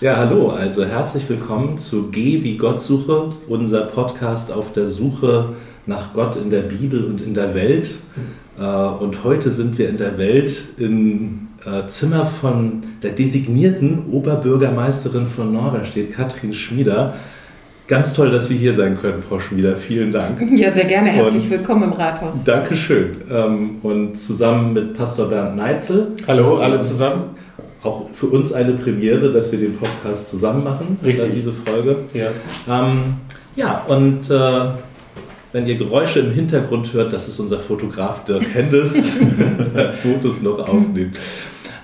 Ja, hallo, also herzlich willkommen zu Geh wie Gott suche, unser Podcast auf der Suche nach Gott in der Bibel und in der Welt. Äh, und heute sind wir in der Welt im äh, Zimmer von der designierten Oberbürgermeisterin von Norderstedt, Katrin Schmieder. Ganz toll, dass wir hier sein können, Frau Schmieder. Vielen Dank. Ja, sehr gerne. Herzlich und willkommen im Rathaus. Dankeschön. Ähm, und zusammen mit Pastor Bernd Neitzel. Hallo, alle zusammen auch für uns eine Premiere, dass wir den Podcast zusammen machen. Richtig. Diese Folge. Ja. Ähm, ja, und äh, wenn ihr Geräusche im Hintergrund hört, das ist unser Fotograf Dirk Hendes, der Fotos noch aufnimmt.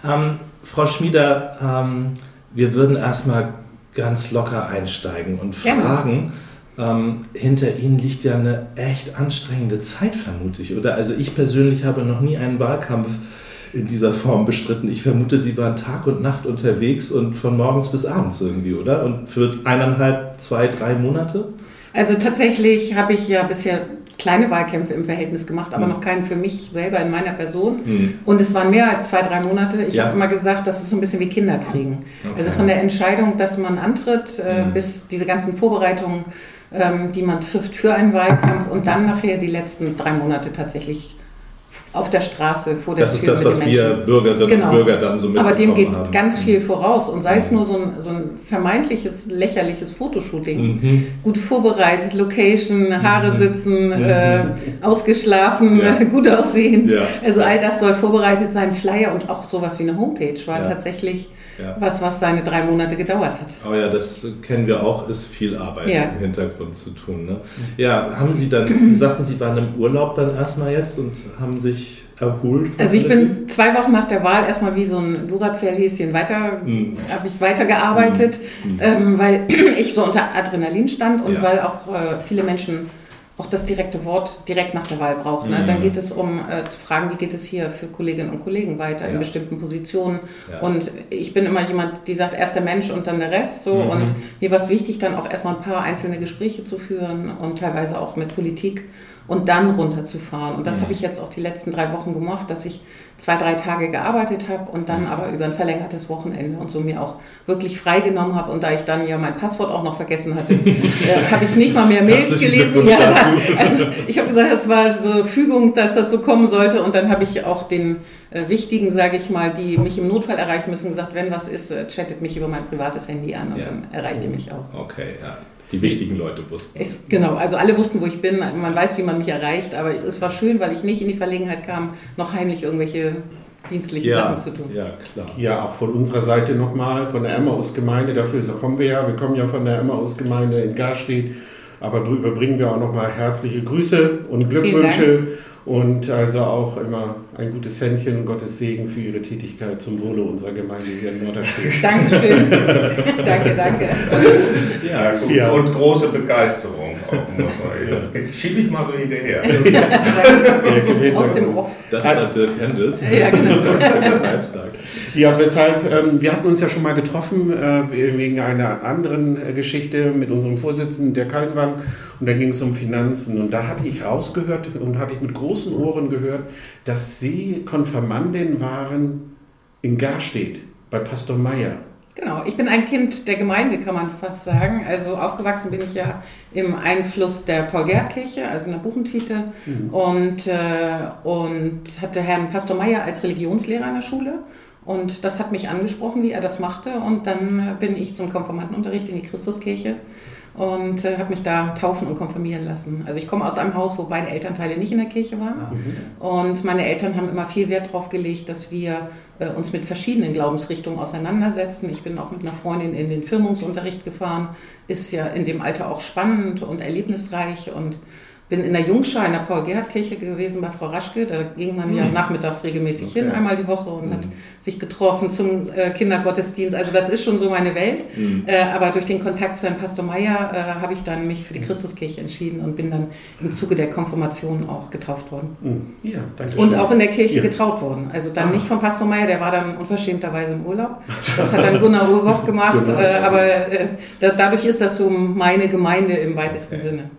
Ähm, Frau Schmieder, ähm, wir würden erstmal ganz locker einsteigen und fragen, ähm, hinter Ihnen liegt ja eine echt anstrengende Zeit, vermute ich, oder? Also ich persönlich habe noch nie einen Wahlkampf in dieser Form bestritten. Ich vermute, Sie waren Tag und Nacht unterwegs und von morgens bis abends irgendwie, oder? Und für eineinhalb, zwei, drei Monate? Also tatsächlich habe ich ja bisher kleine Wahlkämpfe im Verhältnis gemacht, aber mhm. noch keinen für mich selber in meiner Person. Mhm. Und es waren mehr als zwei, drei Monate. Ich ja. habe immer gesagt, das ist so ein bisschen wie Kinder kriegen. Okay. Also von der Entscheidung, dass man antritt, äh, mhm. bis diese ganzen Vorbereitungen, ähm, die man trifft für einen Wahlkampf und dann nachher die letzten drei Monate tatsächlich auf der Straße vor der Das ist das, was wir Bürgerinnen genau. und Bürger dann so mitbekommen Aber dem geht haben. ganz viel voraus und sei es nur so ein, so ein vermeintliches, lächerliches Fotoshooting. Mhm. Gut vorbereitet, Location, Haare mhm. sitzen, mhm. Äh, ausgeschlafen, ja. gut aussehen. Ja. Also all das soll vorbereitet sein. Flyer und auch sowas wie eine Homepage war ja. tatsächlich ja. was, was seine drei Monate gedauert hat. Oh ja, das kennen wir auch, ist viel Arbeit ja. im Hintergrund zu tun. Ne? Ja, haben Sie dann, Sie sagten, Sie waren im Urlaub dann erstmal jetzt und haben sich erholt? Also ich bin zwei Wochen nach der Wahl erstmal wie so ein Duracell-Häschen weiter, mhm. habe ich weitergearbeitet, mhm. ähm, weil ich so unter Adrenalin stand und ja. weil auch äh, viele Menschen auch das direkte Wort direkt nach der Wahl braucht. Ne? Mhm. Dann geht es um äh, Fragen, wie geht es hier für Kolleginnen und Kollegen weiter ja. in bestimmten Positionen. Ja. Und ich bin immer jemand, die sagt, erst der Mensch und dann der Rest. So. Mhm. Und mir war es wichtig, dann auch erstmal ein paar einzelne Gespräche zu führen und teilweise auch mit Politik und dann runterzufahren. Und das mhm. habe ich jetzt auch die letzten drei Wochen gemacht, dass ich zwei, drei Tage gearbeitet habe und dann aber über ein verlängertes Wochenende und so mir auch wirklich freigenommen habe. Und da ich dann ja mein Passwort auch noch vergessen hatte, äh, habe ich nicht mal mehr Mails gelesen. Ja, also ich habe gesagt, es war so Fügung, dass das so kommen sollte. Und dann habe ich auch den äh, Wichtigen, sage ich mal, die mich im Notfall erreichen müssen, gesagt, wenn was ist, äh, chattet mich über mein privates Handy an und ja. dann erreicht ihr mich auch. Okay, ja die wichtigen Leute wussten. Ich, genau, also alle wussten, wo ich bin. Man weiß, wie man mich erreicht, aber es war schön, weil ich nicht in die Verlegenheit kam, noch heimlich irgendwelche dienstlichen ja, Sachen zu tun. Ja, klar. Ja, auch von unserer Seite nochmal, von der Emmaus-Gemeinde, dafür kommen wir ja. Wir kommen ja von der Emmaus-Gemeinde in Garstedt, aber überbringen wir auch nochmal herzliche Grüße und Glückwünsche und also auch immer ein gutes Händchen und Gottes Segen für Ihre Tätigkeit zum Wohle unserer Gemeinde hier in Norderstedt. Dankeschön. danke, danke. Ja, gut. ja, und große Begeisterung. Schiebe ich mal so hinterher. Aus dem Off. Das hat Dirk Hendes. Ja, genau. ja, weshalb, ähm, wir hatten uns ja schon mal getroffen äh, wegen einer anderen Geschichte mit unserem Vorsitzenden, der Kaltenwang. Und da ging es um Finanzen. Und da hatte ich rausgehört und hatte ich mit großen Ohren gehört, dass Sie Konfirmandin waren in Garstedt bei Pastor Meyer. Genau, ich bin ein Kind der Gemeinde, kann man fast sagen. Also aufgewachsen bin ich ja im Einfluss der Paul-Gerd-Kirche, also in der Buchentite, mhm. und, äh, und hatte Herrn Pastor Meyer als Religionslehrer in der Schule. Und das hat mich angesprochen, wie er das machte. Und dann bin ich zum Konfirmandenunterricht in die Christuskirche und äh, habe mich da taufen und konfirmieren lassen. Also ich komme aus einem Haus, wo beide Elternteile nicht in der Kirche waren. Ah, mhm. Und meine Eltern haben immer viel Wert darauf gelegt, dass wir äh, uns mit verschiedenen Glaubensrichtungen auseinandersetzen. Ich bin auch mit einer Freundin in den Firmungsunterricht gefahren. Ist ja in dem Alter auch spannend und erlebnisreich und bin in der Jungschar in der Paul-Gerhardt-Kirche gewesen bei Frau Raschke. Da ging man ja nachmittags regelmäßig okay. hin, einmal die Woche und mhm. hat sich getroffen zum äh, Kindergottesdienst. Also das ist schon so meine Welt. Mhm. Äh, aber durch den Kontakt zu Herrn Pastor Meyer äh, habe ich dann mich für die mhm. Christuskirche entschieden und bin dann im Zuge der Konfirmation auch getauft worden. Mhm. Ja, danke schön. Und auch in der Kirche ja. getraut worden. Also dann ah. nicht von Pastor Meyer, der war dann unverschämterweise im Urlaub. Das hat dann Gunnar Urboch gemacht. genau. Aber äh, dadurch ist das so meine Gemeinde im weitesten okay. Sinne.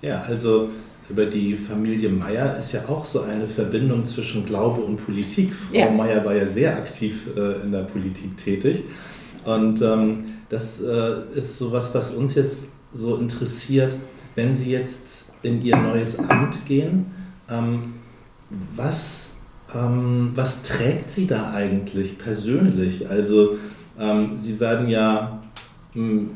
Ja, also über die Familie Meyer ist ja auch so eine Verbindung zwischen Glaube und Politik. Frau ja. Meyer war ja sehr aktiv äh, in der Politik tätig. Und ähm, das äh, ist sowas, was uns jetzt so interessiert, wenn Sie jetzt in Ihr neues Amt gehen. Ähm, was, ähm, was trägt Sie da eigentlich persönlich? Also ähm, Sie werden ja mh, hm,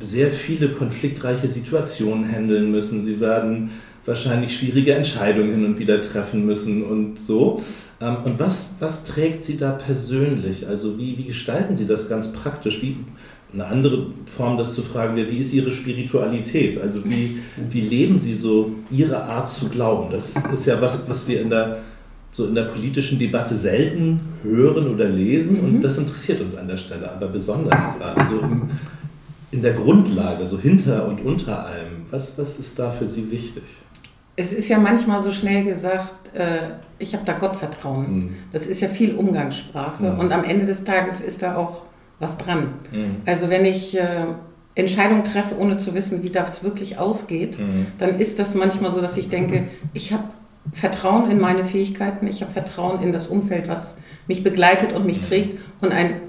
sehr viele konfliktreiche Situationen handeln müssen. Sie werden wahrscheinlich schwierige Entscheidungen hin und wieder treffen müssen und so. Ähm, und was, was trägt Sie da persönlich? Also wie, wie gestalten Sie das ganz praktisch? Wie, eine andere Form, das zu fragen wäre, wie ist Ihre Spiritualität? Also wie, wie leben Sie so Ihre Art zu glauben? Das ist ja was, was wir in der, so in der politischen Debatte selten hören oder lesen und mhm. das interessiert uns an der Stelle, aber besonders gerade so im, in der Grundlage, so hinter und unter allem. Was, was ist da für Sie wichtig? es ist ja manchmal so schnell gesagt, äh, ich habe da Gottvertrauen. Mhm. Das ist ja viel Umgangssprache mhm. und am Ende des Tages ist da auch was dran. Mhm. Also wenn ich äh, Entscheidungen treffe, ohne zu wissen, wie das wirklich ausgeht, mhm. dann ist das manchmal so, dass ich denke, ich habe Vertrauen in meine Fähigkeiten, ich habe Vertrauen in das Umfeld, was mich begleitet und mich mhm. trägt und ein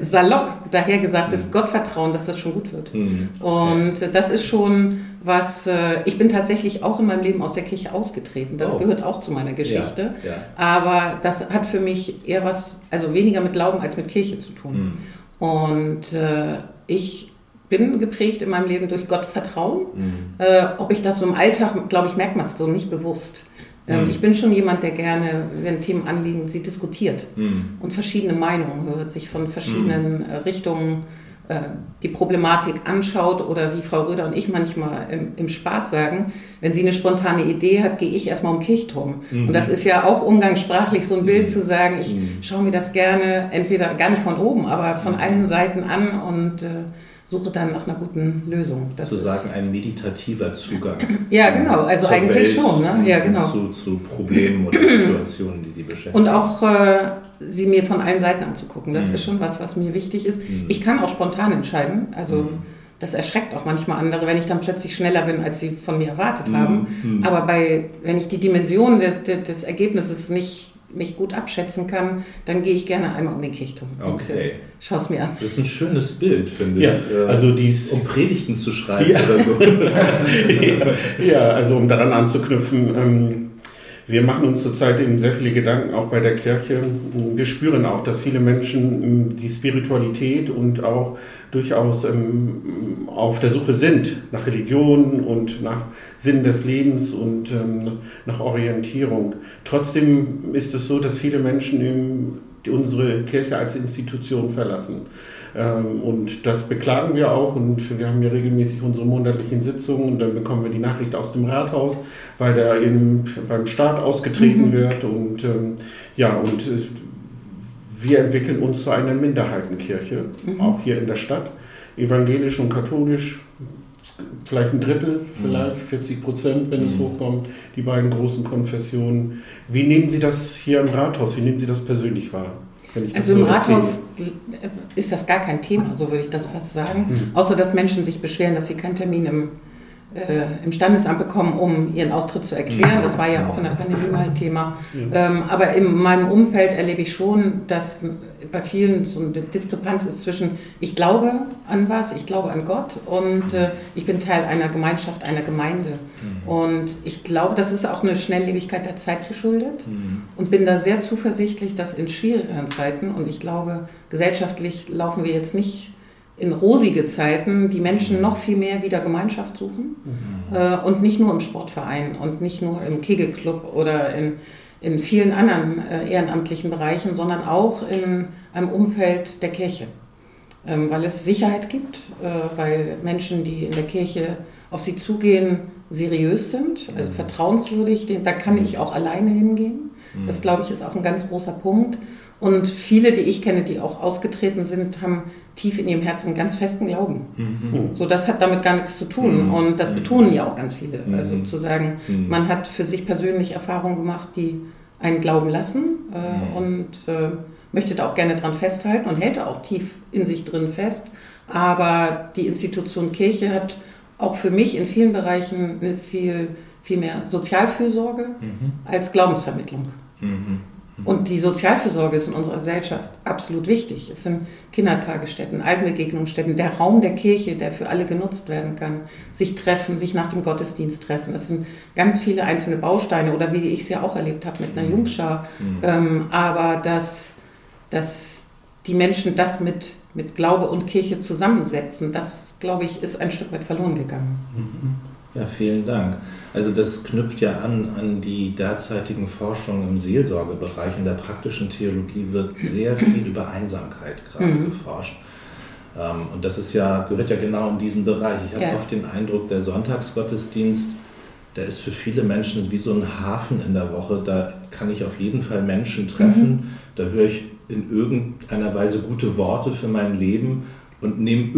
salopp dahergesagtes mhm. Gottvertrauen, dass das schon gut wird. Mhm. Und das ist schon was, äh, ich bin tatsächlich auch in meinem Leben aus der Kirche ausgetreten. Das oh. gehört auch zu meiner Geschichte. Ja, ja. Aber das hat für mich eher was, also weniger mit Glauben als mit Kirche zu tun. Mhm. Und äh, ich bin geprägt in meinem Leben durch Gottvertrauen. Mhm. Äh, ob ich das so im Alltag, glaube ich, merkt man es so nicht bewusst. Ähm, mhm. Ich bin schon jemand, der gerne, wenn Themen anliegen, sie diskutiert mhm. und verschiedene Meinungen hört, sich von verschiedenen mhm. Richtungen äh, die Problematik anschaut oder wie Frau Röder und ich manchmal im, im, Spaß sagen, wenn sie eine spontane Idee hat, gehe ich erstmal um Kirchturm. Mhm. Und das ist ja auch umgangssprachlich so ein Bild mhm. zu sagen, ich mhm. schaue mir das gerne entweder gar nicht von oben, aber von allen Seiten an und äh, suche dann nach einer guten Lösung. Das Sozusagen ein meditativer Zugang. ja, genau, also eigentlich Welt schon. Ne? Ja, genau. Zu, zu, Problemen oder Situationen, die Sie beschäftigen. Und auch äh, sie mir von allen Seiten anzugucken. Das mhm. ist schon was, was mir wichtig ist. Mhm. Ich kann auch spontan entscheiden. Also mhm. das erschreckt auch manchmal andere, wenn ich dann plötzlich schneller bin, als sie von mir erwartet mhm. haben. Mhm. Aber bei, wenn ich die Dimension des, des Ergebnisses nicht nicht gut abschätzen kann, dann gehe ich gerne einmal um den Kirchturm. Okay. Schau es mir an. Das ist ein schönes Bild, finde ja, ich. Äh, also dies, um Predigten zu schreiben ja. oder so. ja, also um daran anzuknüpfen. Ähm, wir machen uns zurzeit eben sehr viele Gedanken auch bei der Kirche. Wir spüren auch, dass viele Menschen ähm, die Spiritualität und auch durchaus ähm, auf der Suche sind nach Religion und nach Sinn des Lebens und ähm, nach Orientierung. Trotzdem ist es so, dass viele Menschen unsere Kirche als Institution verlassen. Ähm, und das beklagen wir auch und wir haben ja regelmäßig unsere monatlichen Sitzungen und dann bekommen wir die Nachricht aus dem Rathaus, weil da eben beim Staat ausgetreten mhm. wird und ähm, ja, und äh, wir entwickeln uns zu einer Minderheitenkirche, mhm. auch hier in der Stadt, evangelisch und katholisch, vielleicht ein Drittel, vielleicht 40 mhm. Prozent, wenn es mhm. hochkommt, die beiden großen Konfessionen. Wie nehmen Sie das hier im Rathaus, wie nehmen Sie das persönlich wahr? also im Rathaus ist das gar kein Thema, so würde ich das fast sagen. Mhm. Außer dass Menschen sich beschweren, dass sie keinen Termin im äh, im Standesamt bekommen, um ihren Austritt zu erklären. Das war ja auch in der Pandemie mal ein Thema. Ähm, aber in meinem Umfeld erlebe ich schon, dass bei vielen so eine Diskrepanz ist zwischen ich glaube an was, ich glaube an Gott und äh, ich bin Teil einer Gemeinschaft, einer Gemeinde. Mhm. Und ich glaube, das ist auch eine Schnelllebigkeit der Zeit geschuldet mhm. und bin da sehr zuversichtlich, dass in schwierigeren Zeiten, und ich glaube, gesellschaftlich laufen wir jetzt nicht in rosige Zeiten die Menschen noch viel mehr wieder Gemeinschaft suchen mhm. äh, und nicht nur im Sportverein und nicht nur im Kegelclub oder in, in vielen anderen äh, ehrenamtlichen Bereichen, sondern auch in einem Umfeld der Kirche. Ähm, weil es Sicherheit gibt, äh, weil Menschen, die in der Kirche auf sie zugehen, seriös sind, also mhm. vertrauenswürdig, da kann ich auch alleine hingehen. Das, mhm. glaube ich, ist auch ein ganz großer Punkt. Und viele, die ich kenne, die auch ausgetreten sind, haben tief in ihrem Herzen ganz festen Glauben. Mhm. So, das hat damit gar nichts zu tun. Mhm. Und das mhm. betonen ja auch ganz viele. Mhm. Also zu sagen, mhm. man hat für sich persönlich Erfahrungen gemacht, die einen glauben lassen äh, und äh, möchte da auch gerne dran festhalten und hält da auch tief in sich drin fest. Aber die Institution Kirche hat auch für mich in vielen Bereichen eine viel, viel mehr Sozialfürsorge als Glaubensvermittlung. Und die Sozialfürsorge ist in unserer Gesellschaft absolut wichtig. Es sind Kindertagesstätten, Altenbegegnungsstätten, der Raum der Kirche, der für alle genutzt werden kann. Sich treffen, sich nach dem Gottesdienst treffen. Das sind ganz viele einzelne Bausteine oder wie ich es ja auch erlebt habe mit einer mhm. Jungschar. Mhm. Ähm, aber dass, dass die Menschen das mit, mit Glaube und Kirche zusammensetzen, das, glaube ich, ist ein Stück weit verloren gegangen. Mhm. Ja, vielen Dank. Also das knüpft ja an an die derzeitigen Forschungen im Seelsorgebereich. In der praktischen Theologie wird sehr viel über Einsamkeit gerade mhm. geforscht. Ähm, und das ist ja, gehört ja genau in diesen Bereich. Ich habe ja. oft den Eindruck, der Sonntagsgottesdienst, der ist für viele Menschen wie so ein Hafen in der Woche. Da kann ich auf jeden Fall Menschen treffen. Mhm. Da höre ich in irgendeiner Weise gute Worte für mein Leben und nehme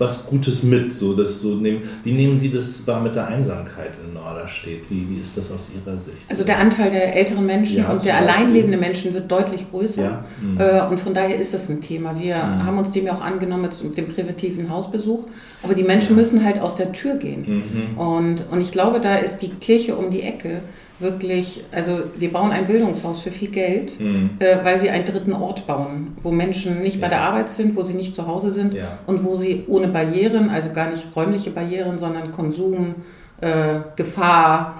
irgendwas Gutes mit. So, dass so nehmen, wie nehmen Sie das wahr mit der Einsamkeit in Norderstedt? Wie, wie ist das aus Ihrer Sicht? Also der Anteil der älteren Menschen ja, und der allein lebenden Menschen wird deutlich größer. Ja. Mhm. Und von daher ist das ein Thema. Wir mhm. haben uns dem ja auch angenommen mit dem präventiven Hausbesuch. Aber die Menschen müssen halt aus der Tür gehen. Mhm. Und, und ich glaube, da ist die Kirche um die Ecke wirklich, also wir bauen ein Bildungshaus für viel Geld, mhm. äh, weil wir einen dritten Ort bauen, wo Menschen nicht ja. bei der Arbeit sind, wo sie nicht zu Hause sind ja. und wo sie ohne Barrieren, also gar nicht räumliche Barrieren, sondern Konsum, äh, Gefahr,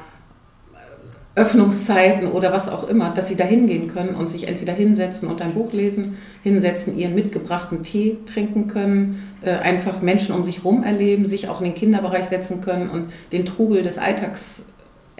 Öffnungszeiten oder was auch immer, dass sie da hingehen können und sich entweder hinsetzen und ein Buch lesen, hinsetzen, ihren mitgebrachten Tee trinken können, äh, einfach Menschen um sich herum erleben, sich auch in den Kinderbereich setzen können und den Trubel des Alltags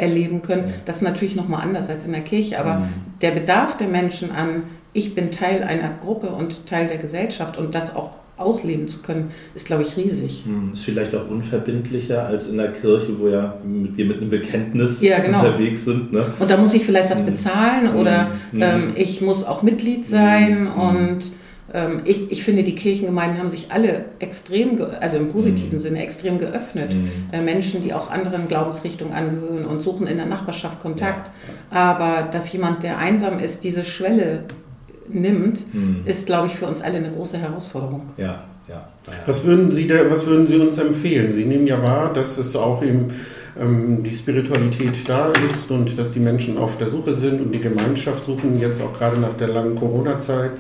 erleben können. Das ist natürlich nochmal anders als in der Kirche, aber mhm. der Bedarf der Menschen an, ich bin Teil einer Gruppe und Teil der Gesellschaft und das auch ausleben zu können, ist, glaube ich, riesig. Mhm. Ist vielleicht auch unverbindlicher als in der Kirche, wo ja wir mit einem Bekenntnis ja, genau. unterwegs sind. Ne? Und da muss ich vielleicht was mhm. bezahlen oder mhm. ähm, ich muss auch Mitglied sein und ich, ich, finde, die Kirchengemeinden haben sich alle extrem, also im positiven mhm. Sinne, extrem geöffnet. Mhm. Äh, Menschen, die auch anderen Glaubensrichtungen angehören und suchen in der Nachbarschaft Kontakt. Ja. Aber dass jemand, der einsam ist, diese Schwelle nimmt, mhm. ist, glaube ich, für uns alle eine große Herausforderung. Ja, ja. Was würden Sie, da, was würden Sie uns empfehlen? Sie nehmen ja wahr, dass es auch im ähm, die Spiritualität da ist und dass die Menschen auf der Suche sind und die Gemeinschaft suchen, jetzt auch gerade nach der langen Corona-Zeit.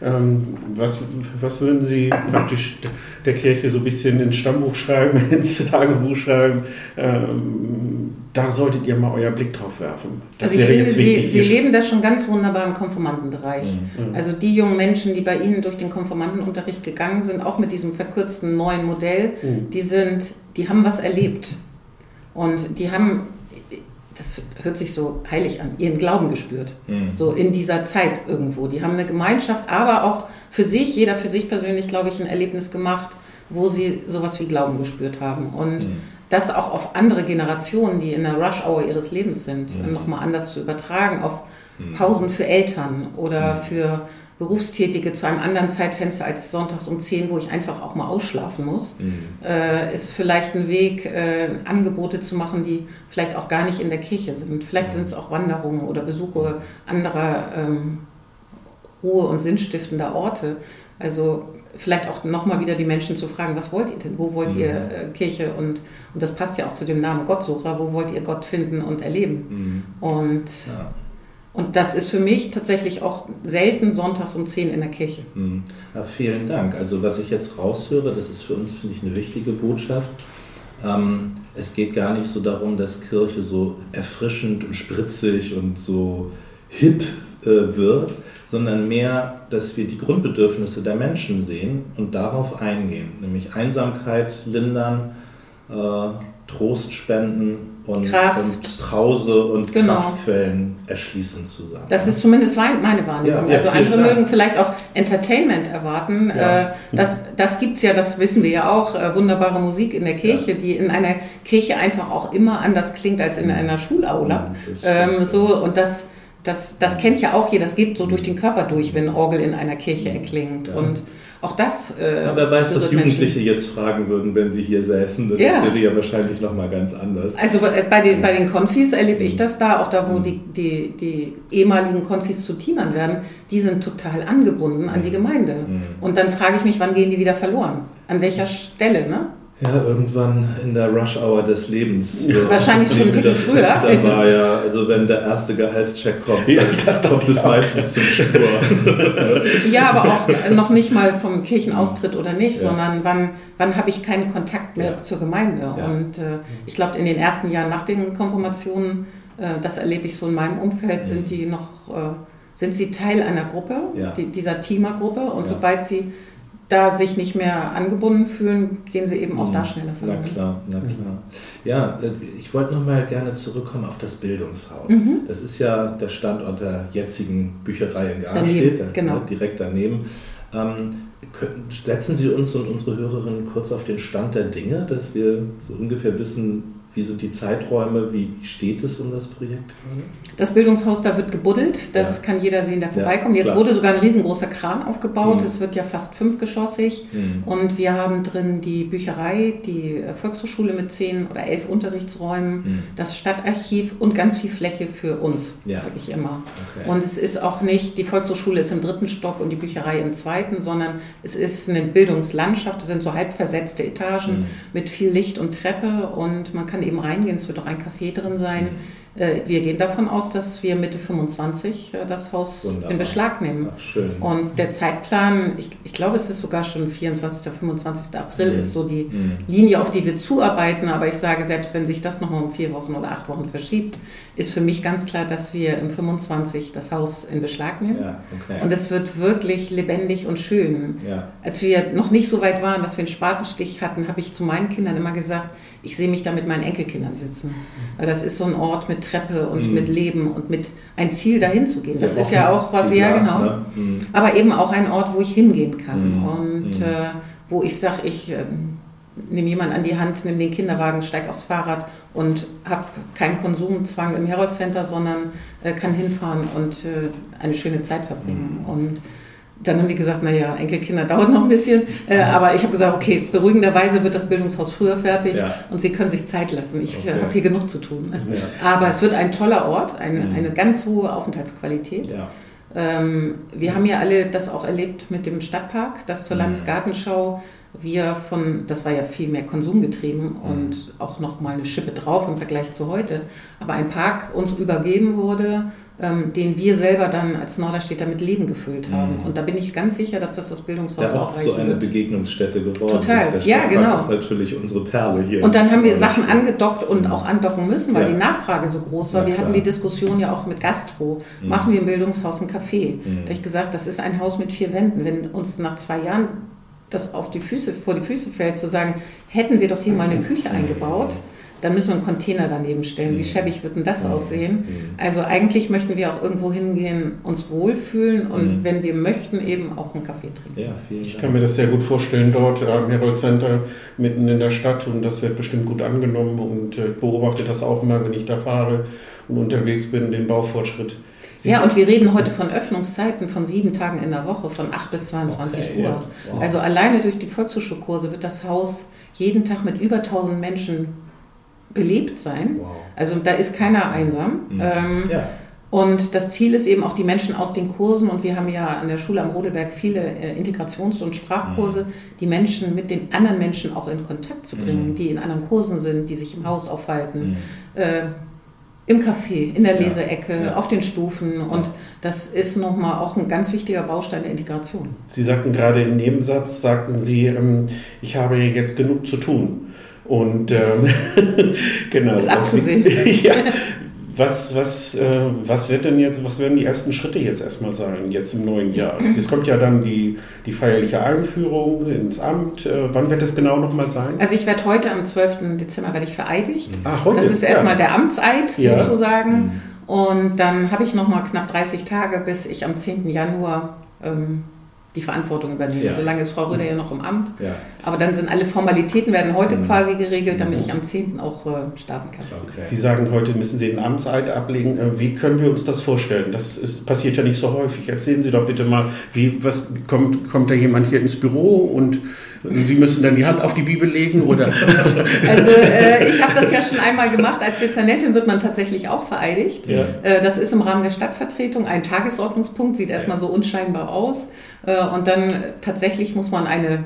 Ähm, was, was würden Sie praktisch der Kirche so ein bisschen ins Stammbuch schreiben, ins Tagebuch schreiben? Ähm, da solltet ihr mal euer Blick drauf werfen. Das also ich finde, Sie, Sie leben das schon ganz wunderbar im Konformantenbereich. Mhm. Also die jungen Menschen, die bei Ihnen durch den Konformantenunterricht gegangen sind, auch mit diesem verkürzten neuen Modell, mhm. die sind, die haben was erlebt. Und die haben das hört sich so heilig an, ihren Glauben gespürt. Mhm. So in dieser Zeit irgendwo. Die haben eine Gemeinschaft, aber auch für sich, jeder für sich persönlich, glaube ich, ein Erlebnis gemacht, wo sie sowas wie Glauben gespürt haben. Und mhm. das auch auf andere Generationen, die in der Rush-Hour ihres Lebens sind, mhm. nochmal anders zu übertragen, auf mhm. Pausen für Eltern oder mhm. für Berufstätige zu einem anderen Zeitfenster als sonntags um 10, wo ich einfach auch mal ausschlafen muss, mhm. äh, ist vielleicht ein Weg, äh, Angebote zu machen, die vielleicht auch gar nicht in der Kirche sind. Vielleicht sind es auch Wanderungen oder Besuche anderer ähm, Ruhe- und sinnstiftender Orte. Also vielleicht auch nochmal wieder die Menschen zu fragen, was wollt ihr denn? Wo wollt mhm. ihr äh, Kirche? Und, und das passt ja auch zu dem Namen Gottsucher. Wo wollt ihr Gott finden und erleben? Mhm. Und ja. Und das ist für mich tatsächlich auch selten sonntags um 10 in der Kirche. Hm. Ja, vielen Dank. Also was ich jetzt raushöre, das ist für uns, finde ich, eine wichtige Botschaft. Ähm, es geht gar nicht so darum, dass Kirche so erfrischend und spritzig und so hip äh, wird, sondern mehr, dass wir die Grundbedürfnisse der Menschen sehen und darauf eingehen, nämlich Einsamkeit lindern, äh, Trost spenden und, Kraft. und Trause und genau. Kraftquellen erschließen zusammen. Das ist zumindest meine Wahrnehmung. Ja, also andere Dank. mögen vielleicht auch Entertainment erwarten. Ja. Äh, das das gibt es ja, das wissen wir ja auch, äh, wunderbare Musik in der Kirche, ja. die in einer Kirche einfach auch immer anders klingt als in mhm. einer Schulaula. Ähm, so, und das, das, das kennt ja auch jeder, das geht so durch den Körper durch, wenn Orgel in einer Kirche erklingt. Und auch das. Äh, ja, wer weiß, was Jugendliche Menschen. jetzt fragen würden, wenn sie hier säßen. Das ja. wäre ja wahrscheinlich nochmal ganz anders. Also bei den, bei den Konfis erlebe ich das da, auch da, wo mhm. die, die, die ehemaligen Konfis zu Teamern werden, die sind total angebunden an die mhm. Gemeinde. Mhm. Und dann frage ich mich, wann gehen die wieder verloren? An welcher Stelle, ne? Ja, irgendwann in der Rush-Hour des Lebens. Ja, wahrscheinlich schon ein das früher. war ja, also wenn der erste Gehaltscheck kommt, Ja, dann das kommt es meistens zum Spur. Ja, aber auch noch nicht mal vom Kirchenaustritt oder nicht, Ja. sondern wann, wann habe ich keinen Kontakt mehr Ja. zur Gemeinde. Ja. Und äh, ich glaube, in den ersten Jahren nach den Konfirmationen, äh, das erlebe ich so in meinem Umfeld, sind die noch, äh, sind sie Teil einer Gruppe, Mhm. Ja. die, dieser Teamergruppe. Und Ja. sobald sie da sich nicht mehr angebunden fühlen, gehen sie eben auch da schneller Mhm. Na verloren. klar, na klar. Ja, äh, ich wollte noch mal gerne zurückkommen auf das Bildungshaus. Mhm. Das ist ja der Standort der jetzigen Bücherei in Garstedt, genau. direkt daneben. Ähm, können, setzen Sie uns und unsere Hörerinnen kurz auf den Stand der Dinge, dass wir so ungefähr wissen, wie sind die Zeiträume, wie steht es um das Projekt gerade? Das Bildungshaus, da wird gebuddelt. Das Ja. kann jeder sehen, der Ja, vorbeikommt. Jetzt klar. wurde sogar ein riesengroßer Kran aufgebaut. Mhm. Es wird ja fast fünfgeschossig. Mhm. Und wir haben drin die Bücherei, die Volkshochschule mit zehn oder elf Unterrichtsräumen, Mhm. das Stadtarchiv und ganz viel Fläche für uns, Ja. sage ich immer. Okay. Und es ist auch nicht, die Volkshochschule ist im dritten Stock und die Bücherei im zweiten, sondern es ist eine Bildungslandschaft. Es sind so halb versetzte Etagen Mhm. mit viel Licht und Treppe und man kann eben reingehen. Es wird auch ein Café drin sein. Äh, Wir gehen davon aus, dass wir Mitte 25 äh, das Haus Wunderbar. in Beschlag nehmen. Ach, schön. Und der Zeitplan, ich, ich glaube, es ist sogar schon 24. 25. April, Mhm. ist so die Mhm. Linie, auf die wir zuarbeiten. Aber ich sage, selbst wenn sich das nochmal um vier Wochen oder acht Wochen verschiebt, ist für mich ganz klar, dass wir im 25 das Haus in Beschlag nehmen. Ja, okay. Und es wird wirklich lebendig und schön. ja. Als wir noch nicht so weit waren, dass wir einen Spatenstich hatten, habe ich zu meinen Kindern immer gesagt, ich sehe mich da mit meinen Enkelkindern sitzen. Weil das ist so ein Ort mit Treppe und Mhm. mit Leben und mit ein Ziel dahin zu gehen. Das Sehr ist ja auch was, ja genau. ne? Mhm. Aber eben auch ein Ort, wo ich hingehen kann. Mhm. Und Mhm. äh, wo ich sage, ich äh, nehme jemanden an die Hand, nehme den Kinderwagen, steige aufs Fahrrad und habe keinen Konsumzwang im Herold Center, sondern äh, kann hinfahren und äh, eine schöne Zeit verbringen. Mhm. Und dann haben die gesagt, naja, Enkelkinder dauert noch ein bisschen. Äh, aber ich habe gesagt, okay, beruhigenderweise wird das Bildungshaus früher fertig Ja. und sie können sich Zeit lassen. Ich Okay. äh, habe hier genug zu tun. Ja. Aber es wird ein toller Ort, ein, Mhm. eine ganz hohe Aufenthaltsqualität. Ja. Ähm, wir haben ja alle das auch erlebt mit dem Stadtpark, das zur Mhm. Landesgartenschau wir von, das war ja viel mehr konsumgetrieben und auch noch mal eine Schippe drauf im Vergleich zu heute, aber ein Park uns übergeben wurde, ähm, den wir selber dann als Norderstädter mit Leben gefüllt haben. Mhm. Und da bin ich ganz sicher, dass das das Bildungshaus Der auch auch so eine wird. Begegnungsstätte geworden Total. ist. Der Ja, genau. ist natürlich unsere Perle hier. Und dann haben wir Sachen angedockt und auch andocken müssen, weil Ja. die Nachfrage so groß war. Na wir klar. hatten die Diskussion ja auch mit Gastro. Mhm. Machen wir im Bildungshaus ein Café? Mhm. Da habe ich gesagt, das ist ein Haus mit vier Wänden. Wenn uns nach zwei Jahren das auf die Füße, vor die Füße fällt, zu sagen, hätten wir doch hier mal eine Küche eingebaut, dann müssen wir einen Container daneben stellen. Wie Mhm. schäbig wird denn das Mhm. aussehen? Mhm. Also eigentlich möchten wir auch irgendwo hingehen, uns wohlfühlen und Mhm. wenn wir möchten, eben auch einen Kaffee trinken. Ja, vielen Ich Dank. kann mir das sehr gut vorstellen, dort am Herold Center mitten in der Stadt und das wird bestimmt gut angenommen und äh, beobachte das auch mal, wenn ich da fahre und unterwegs bin, den Baufortschritt. Sie Ja, und wir reden heute von Öffnungszeiten von sieben Tagen in der Woche, von 8 bis 22 Okay, Uhr. ja. Wow. Also alleine durch die Volkshochschulkurse wird das Haus jeden Tag mit über 1000 Menschen belebt sein. Wow. Also da ist keiner einsam. Mhm. Ähm, Ja. Und das Ziel ist eben auch die Menschen aus den Kursen, und wir haben ja an der Schule am Rodelberg viele äh, Integrations- und Sprachkurse, die Menschen mit den anderen Menschen auch in Kontakt zu bringen, Mhm. die in anderen Kursen sind, die sich im Haus aufhalten, Mhm. äh, im Café, in der Ja. Leseecke, Ja. auf den Stufen. Und das ist nochmal auch ein ganz wichtiger Baustein der Integration. Sie sagten gerade im Nebensatz, sagten Sie, ähm, ich habe jetzt genug zu tun. Und ähm, genau. Ist was- abzusehen. ja. Was, was, äh, was wird denn jetzt, was werden die ersten Schritte jetzt erstmal sein, jetzt im neuen Jahr? Es kommt ja dann die, die feierliche Einführung ins Amt. Äh, wann wird das genau nochmal sein? Also ich werde heute am 12. Dezember werde ich vereidigt. Ach, heute? Das ist erstmal der Amtseid Ja. sozusagen. Und dann habe ich nochmal knapp 30 Tage, bis ich am 10. Januar ähm, die Verantwortung übernehme. Ja. Solange ist Frau Röder ja noch im Amt. Ja. Aber dann sind alle Formalitäten werden heute Mhm. quasi geregelt, damit Mhm. ich am 10. auch äh, starten kann. Okay. Sie sagen, heute müssen Sie den Amtseid ablegen. Äh, Wie können wir uns das vorstellen? Das ist, passiert ja nicht so häufig. Erzählen Sie doch bitte mal, wie, was, kommt, kommt da jemand hier ins Büro und Sie müssen dann die Hand auf die Bibel legen? Oder? Also äh, ich habe das ja schon einmal gemacht. Als Dezernentin wird man tatsächlich auch vereidigt. Ja. Äh, das ist im Rahmen der Stadtvertretung ein Tagesordnungspunkt, sieht erstmal so unscheinbar aus. Äh, und dann tatsächlich muss man eine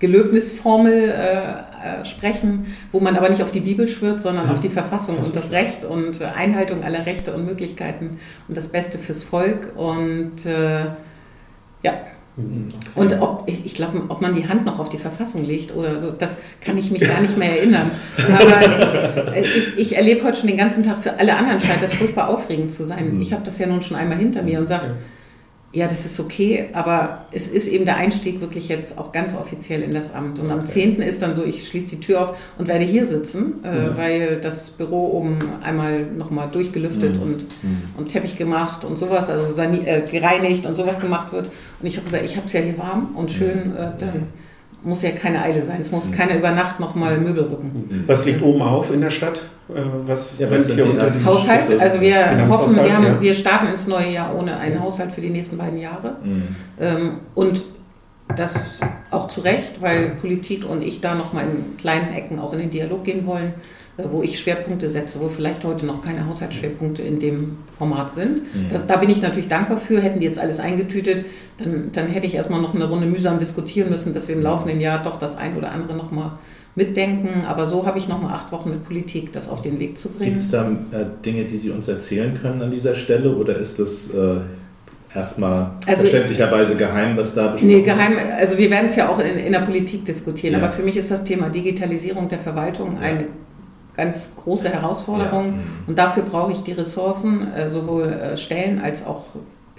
Gelöbnisformel äh, äh, sprechen, wo man aber nicht auf die Bibel schwört, sondern auf die Verfassung und das Recht und äh, Einhaltung aller Rechte und Möglichkeiten und das Beste fürs Volk. Und äh, ja. Mhm, okay. Und ob, ich, ich glaube, ob man die Hand noch auf die Verfassung legt oder so, das kann ich mich gar nicht mehr erinnern. Aber ist, ich, ich, erlebe heute schon den ganzen Tag, für alle anderen scheint das furchtbar aufregend zu sein. Mhm. Ich habe das ja nun schon einmal hinter mir und sage, ja, das ist okay, aber es ist eben der Einstieg wirklich jetzt auch ganz offiziell in das Amt. Und okay. am 10. ist dann so, ich schließe die Tür auf und werde hier sitzen, äh, weil das Büro oben einmal nochmal durchgelüftet mhm. und, mhm. und Teppich gemacht und sowas, also äh, gereinigt und sowas gemacht wird. Und ich habe gesagt, ich habe es ja hier warm und schön, äh, dann muss ja keine Eile sein. Es muss mhm. keiner über Nacht nochmal Möbel rücken. Mhm. Was liegt oben auf in der Stadt? Äh, was ja, was hier unter Haushalt? Also wir hoffen, wir, haben, ja. wir starten ins neue Jahr ohne einen Haushalt für die nächsten beiden Jahre. Mhm. Ähm, und das auch zu Recht, weil Politik und ich da nochmal in kleinen Ecken auch in den Dialog gehen wollen. Äh, wo ich Schwerpunkte setze, wo vielleicht heute noch keine Haushaltsschwerpunkte in dem Format sind. Mhm. Da, da, bin ich natürlich dankbar für. Hätten die jetzt alles eingetütet, dann, dann hätte ich erstmal noch eine Runde mühsam diskutieren müssen, dass wir im laufenden Jahr doch das ein oder andere nochmal mitdenken. Aber so habe ich nochmal acht Wochen mit Politik, das auf den Weg zu bringen. Gibt es da äh, Dinge, die Sie uns erzählen können an dieser Stelle oder ist das... Äh erstmal also, verständlicherweise geheim, was da besprochen Nee, geheim, also wir werden es ja auch in, in der Politik diskutieren, ja. aber für mich ist das Thema Digitalisierung der Verwaltung ja. eine ganz große Herausforderung. Ja. Mhm. Und dafür brauche ich die Ressourcen, äh, sowohl äh, Stellen als auch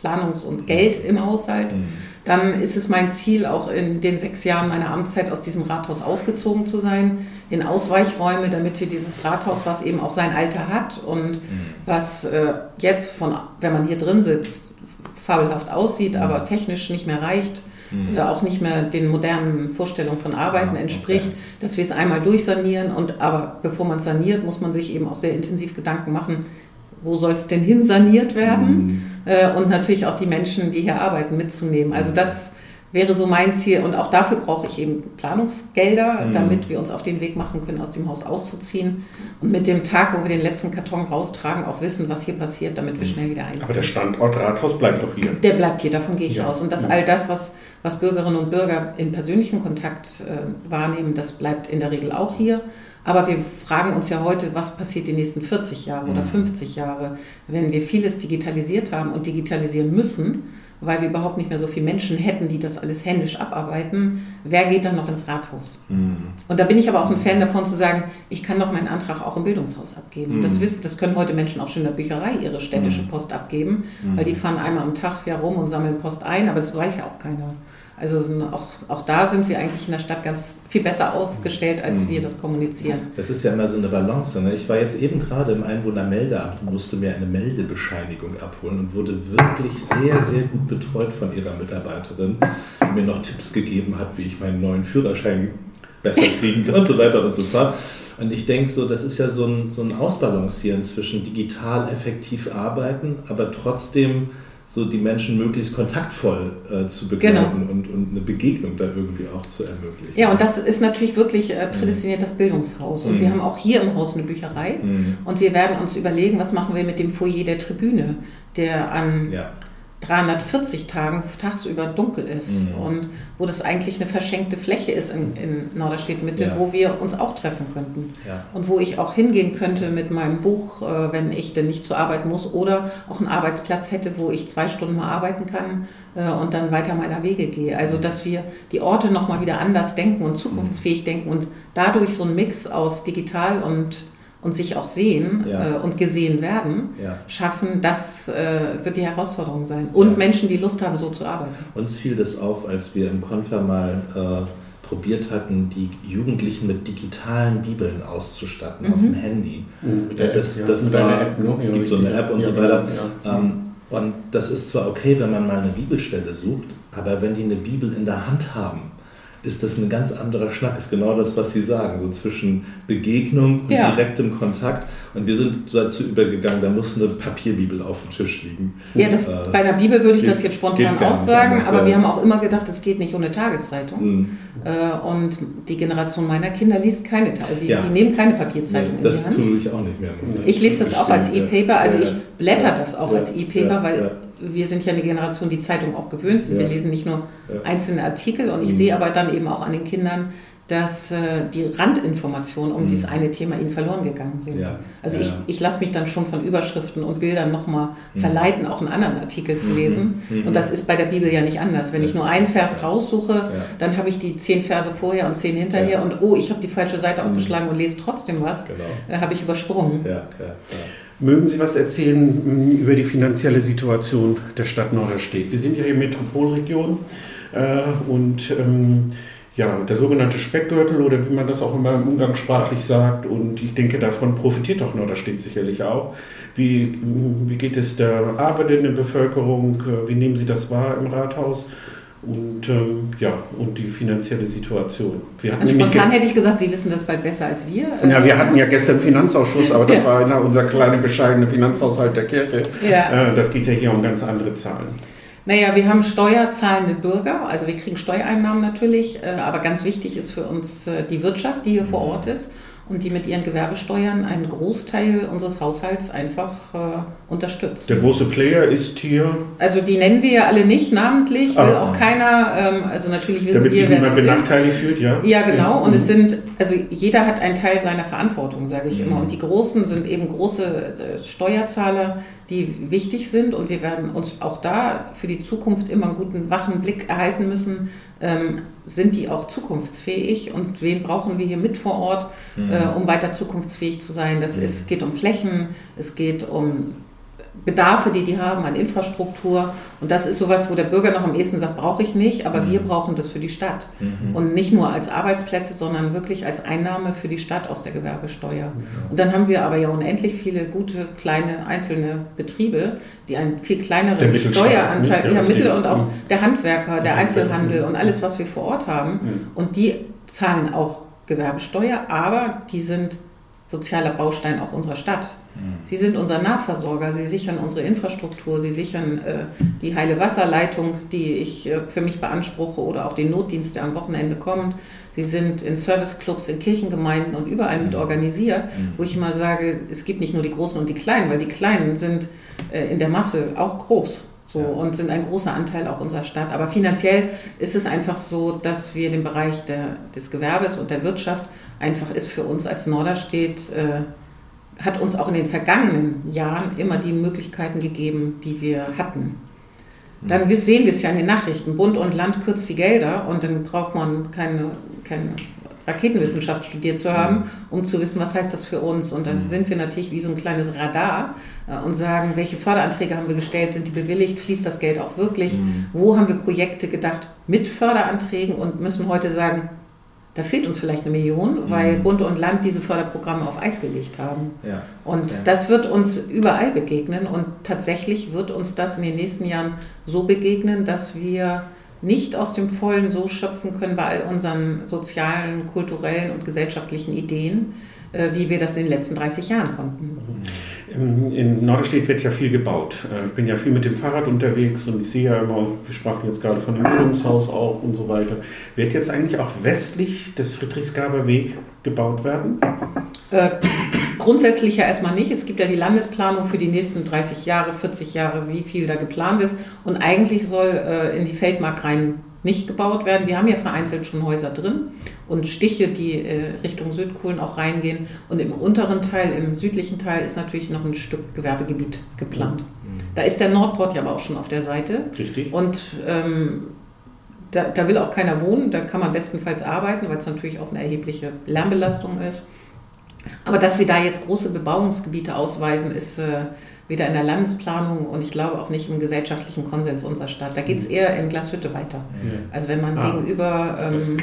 Planungs- und Geld im Haushalt. Mhm. Dann ist es mein Ziel, auch in den sechs Jahren meiner Amtszeit aus diesem Rathaus ausgezogen zu sein, in Ausweichräume, damit wir dieses Rathaus, was eben auch sein Alter hat und mhm. was äh, jetzt von, wenn man hier drin sitzt, fabelhaft aussieht, mhm. aber technisch nicht mehr reicht, mhm. äh, auch nicht mehr den modernen Vorstellungen von Arbeiten ah, entspricht, okay. dass wir es einmal durchsanieren und aber bevor man saniert, muss man sich eben auch sehr intensiv Gedanken machen, wo soll es denn hin saniert werden mhm. äh, und natürlich auch die Menschen, die hier arbeiten, mitzunehmen. Also mhm. das wäre so mein Ziel. Und auch dafür brauche ich eben Planungsgelder, mhm. damit wir uns auf den Weg machen können, aus dem Haus auszuziehen. Und mit dem Tag, wo wir den letzten Karton raustragen, auch wissen, was hier passiert, damit wir mhm. schnell wieder einziehen. Aber der Standort Rathaus bleibt doch hier. Der bleibt hier, davon gehe ich ja. aus. Und dass all das, was, was Bürgerinnen und Bürger in persönlichem Kontakt äh, wahrnehmen, das bleibt in der Regel auch hier. Aber wir fragen uns ja heute, was passiert die nächsten 40 Jahre oder 50 mhm. Jahre, wenn wir vieles digitalisiert haben und digitalisieren müssen weil wir überhaupt nicht mehr so viele Menschen hätten, die das alles händisch abarbeiten, wer geht dann noch ins Rathaus? Mhm. Und da bin ich aber auch ein Fan davon zu sagen, ich kann doch meinen Antrag auch im Bildungshaus abgeben. Mhm. Das, wissen, das können heute Menschen auch schon in der Bücherei ihre städtische mhm. Post abgeben, weil die fahren einmal am Tag ja rum und sammeln Post ein, aber das weiß ja auch keiner. Also auch, auch da sind wir eigentlich in der Stadt ganz viel besser aufgestellt, als mhm. wir das kommunizieren. Das ist ja immer so eine Balance. Ne? Ich war jetzt eben gerade im Einwohnermeldeamt und musste mir eine Meldebescheinigung abholen und wurde wirklich sehr, sehr gut betreut von ihrer Mitarbeiterin, die mir noch Tipps gegeben hat, wie ich meinen neuen Führerschein besser kriegen kann und so weiter und so fort. Und ich denke so, das ist ja so ein, so ein Ausbalancieren zwischen digital effektiv arbeiten, aber trotzdem so die Menschen möglichst kontaktvoll äh, zu begleiten genau. und, und eine Begegnung da irgendwie auch zu ermöglichen. Ja, und das ist natürlich wirklich äh, prädestiniert das Bildungshaus. Und mhm. wir haben auch hier im Haus eine Bücherei. Mhm. Und wir werden uns überlegen, was machen wir mit dem Foyer der Tribüne, der an ja. 340 Tagen tagsüber dunkel ist mhm. und wo das eigentlich eine verschenkte Fläche ist in, in Norderstedt Mitte, ja. wo wir uns auch treffen könnten. Ja. Und wo ich auch hingehen könnte mit meinem Buch, äh, wenn ich denn nicht zur Arbeit muss oder auch einen Arbeitsplatz hätte, wo ich zwei Stunden mal arbeiten kann äh, und dann weiter meiner Wege gehe. Also, dass wir die Orte nochmal wieder anders denken und zukunftsfähig mhm. denken und dadurch so ein Mix aus digital und und sich auch sehen ja. äh, und gesehen werden, ja. schaffen, das äh, wird die Herausforderung sein. Und ja. Menschen, die Lust haben, so zu arbeiten. Uns fiel das auf, als wir im Konfer mal äh, probiert hatten, die Jugendlichen mit digitalen Bibeln auszustatten mhm. auf dem Handy. Mhm, das, App, das war, App, ne? gibt so eine App und so weiter. Ähm, und das ist zwar okay, wenn man mal eine Bibelstelle sucht, aber wenn die eine Bibel in der Hand haben, ist das ein ganz anderer Schnack, ist genau das, was Sie sagen, so zwischen Begegnung und ja. direktem Kontakt. Und wir sind dazu übergegangen, da muss eine Papierbibel auf dem Tisch liegen. Ja, das, äh, bei der Bibel würde ich geht, das jetzt spontan auch sagen, anders, aber ja. wir haben auch immer gedacht, es geht nicht ohne Tageszeitung. Mhm. Äh, und die Generation meiner Kinder liest keine, also ja. die nehmen keine Papierzeitung nee, in die Hand. Das tue ich auch nicht mehr. Ich, ich lese das auch als E-Paper, also ich blätter das auch als E-Paper, weil wir sind ja eine Generation, die Zeitung auch gewöhnt sind. Ja. Wir lesen nicht nur ja. einzelne Artikel und ich mhm. sehe aber dann eben auch an den Kindern, dass äh, die Randinformationen um mhm. dieses eine Thema ihnen verloren gegangen sind. Ja. Also ja. ich, ich lasse mich dann schon von Überschriften und Bildern nochmal mhm. verleiten, auch einen anderen Artikel zu mhm. lesen. Mhm. Und das ist bei der Bibel ja nicht anders. Wenn das ich nur einen Vers raussuche, ja. dann habe ich die zehn Verse vorher und zehn hinterher und oh, ich habe die falsche Seite mhm. aufgeschlagen und lese trotzdem was, genau. äh, habe ich übersprungen. Mögen Sie was erzählen mm, über die finanzielle Situation der Stadt Norderstedt? Wir sind ja hier Metropolregion äh, und ähm, ja, der sogenannte Speckgürtel oder wie man das auch immer umgangssprachlich sagt. Und ich denke, davon profitiert auch Norderstedt sicherlich auch. Wie, wie geht es der arbeitenden Bevölkerung? Wie nehmen Sie das wahr im Rathaus? Und ähm, ja, und die finanzielle Situation. Wir hatten also spontan hätte ich gesagt, Sie wissen das bald besser als wir. Ja, wir hatten ja gestern Finanzausschuss, aber das ja. war unser kleiner bescheidene Finanzhaushalt der Kirche. Ja. Äh, das geht ja hier um ganz andere Zahlen. Naja, wir haben steuerzahlende Bürger, also wir kriegen Steuereinnahmen natürlich, äh, aber ganz wichtig ist für uns äh, die Wirtschaft, die hier vor Ort ist und die mit ihren Gewerbesteuern einen Großteil unseres Haushalts einfach äh, unterstützt. Der große Player ist hier. Also die nennen wir ja alle nicht namentlich, will ah. auch keiner. Ähm, also natürlich wissen Damit wir, sich niemand benachteiligt fühlt, ja. Ja, genau. Und es sind also jeder hat einen Teil seiner Verantwortung, sage ich mhm. immer. Und die Großen sind eben große äh, Steuerzahler, die wichtig sind. Und wir werden uns auch da für die Zukunft immer einen guten, wachen Blick erhalten müssen ähm, sind die auch zukunftsfähig und wen brauchen wir hier mit vor Ort, mhm. äh, um weiter zukunftsfähig zu sein. Das mhm. ist, geht um Flächen, es geht um Bedarfe, die die haben an Infrastruktur. Und das ist sowas, wo der Bürger noch am ehesten sagt, brauche ich nicht, aber mhm. wir brauchen das für die Stadt. Mhm. Und nicht nur als Arbeitsplätze, sondern wirklich als Einnahme für die Stadt aus der Gewerbesteuer. Mhm. Und dann haben wir aber ja unendlich viele gute, kleine, einzelne Betriebe, die einen viel kleineren Steueranteil, ja, Mittel und auch mhm. der Handwerker, der Einzelhandel und alles, was wir vor Ort haben. Mhm. Und die zahlen auch Gewerbesteuer, aber die sind sozialer Baustein auch unserer Stadt. Mhm. Sie sind unser Nahversorger, sie sichern unsere Infrastruktur, sie sichern äh, die heile Wasserleitung, die ich äh, für mich beanspruche oder auch den Notdienst, der am Wochenende kommt. Sie sind in Serviceclubs, in Kirchengemeinden und überall mit mhm. organisiert, mhm. wo ich immer sage, es gibt nicht nur die Großen und die Kleinen, weil die Kleinen sind äh, in der Masse auch groß. So, ja. und sind ein großer Anteil auch unserer Stadt. Aber finanziell ist es einfach so, dass wir den Bereich der, des Gewerbes und der Wirtschaft einfach ist für uns als Norderstedt, äh, hat uns auch in den vergangenen Jahren immer die Möglichkeiten gegeben, die wir hatten. Dann sehen wir es ja in den Nachrichten. Bund und Land kürzt die Gelder und dann braucht man keine, keine Raketenwissenschaft studiert zu haben, um zu wissen, was heißt das für uns. Und da mhm. sind wir natürlich wie so ein kleines Radar äh, und sagen, welche Förderanträge haben wir gestellt, sind die bewilligt, fließt das Geld auch wirklich, mhm. wo haben wir Projekte gedacht mit Förderanträgen und müssen heute sagen, da fehlt uns vielleicht eine Million, weil mhm. Bund und Land diese Förderprogramme auf Eis gelegt haben. Ja. Und ja. das wird uns überall begegnen und tatsächlich wird uns das in den nächsten Jahren so begegnen, dass wir nicht aus dem Vollen so schöpfen können bei all unseren sozialen, kulturellen und gesellschaftlichen Ideen, äh, wie wir das in den letzten 30 Jahren konnten. In Norderstedt wird ja viel gebaut. Äh, ich bin ja viel mit dem Fahrrad unterwegs und ich sehe ja immer, wir sprachen jetzt gerade von dem Bildungshaus auch und so weiter. Wird jetzt eigentlich auch westlich des Friedrichsgaber Weg gebaut werden? Äh, grundsätzlich ja erstmal nicht. Es gibt ja die Landesplanung für die nächsten 30 Jahre, 40 Jahre, wie viel da geplant ist. Und eigentlich soll äh, in die Feldmark rein nicht gebaut werden. Wir haben ja vereinzelt schon Häuser drin und Stiche, die äh, Richtung Südkohlen auch reingehen. Und im unteren Teil, im südlichen Teil, ist natürlich noch ein Stück Gewerbegebiet geplant. Mhm. Da ist der Nordport ja aber auch schon auf der Seite. Richtig. Und ähm, da, da, will auch keiner wohnen, da kann man bestenfalls arbeiten, weil es natürlich auch eine erhebliche Lärmbelastung ist. Aber dass wir da jetzt große Bebauungsgebiete ausweisen, ist äh, weder in der Landesplanung und ich glaube auch nicht im gesellschaftlichen Konsens unserer Stadt. Da geht es mhm. eher in Glashütte weiter. Ja. Also wenn man ah. gegenüber ähm,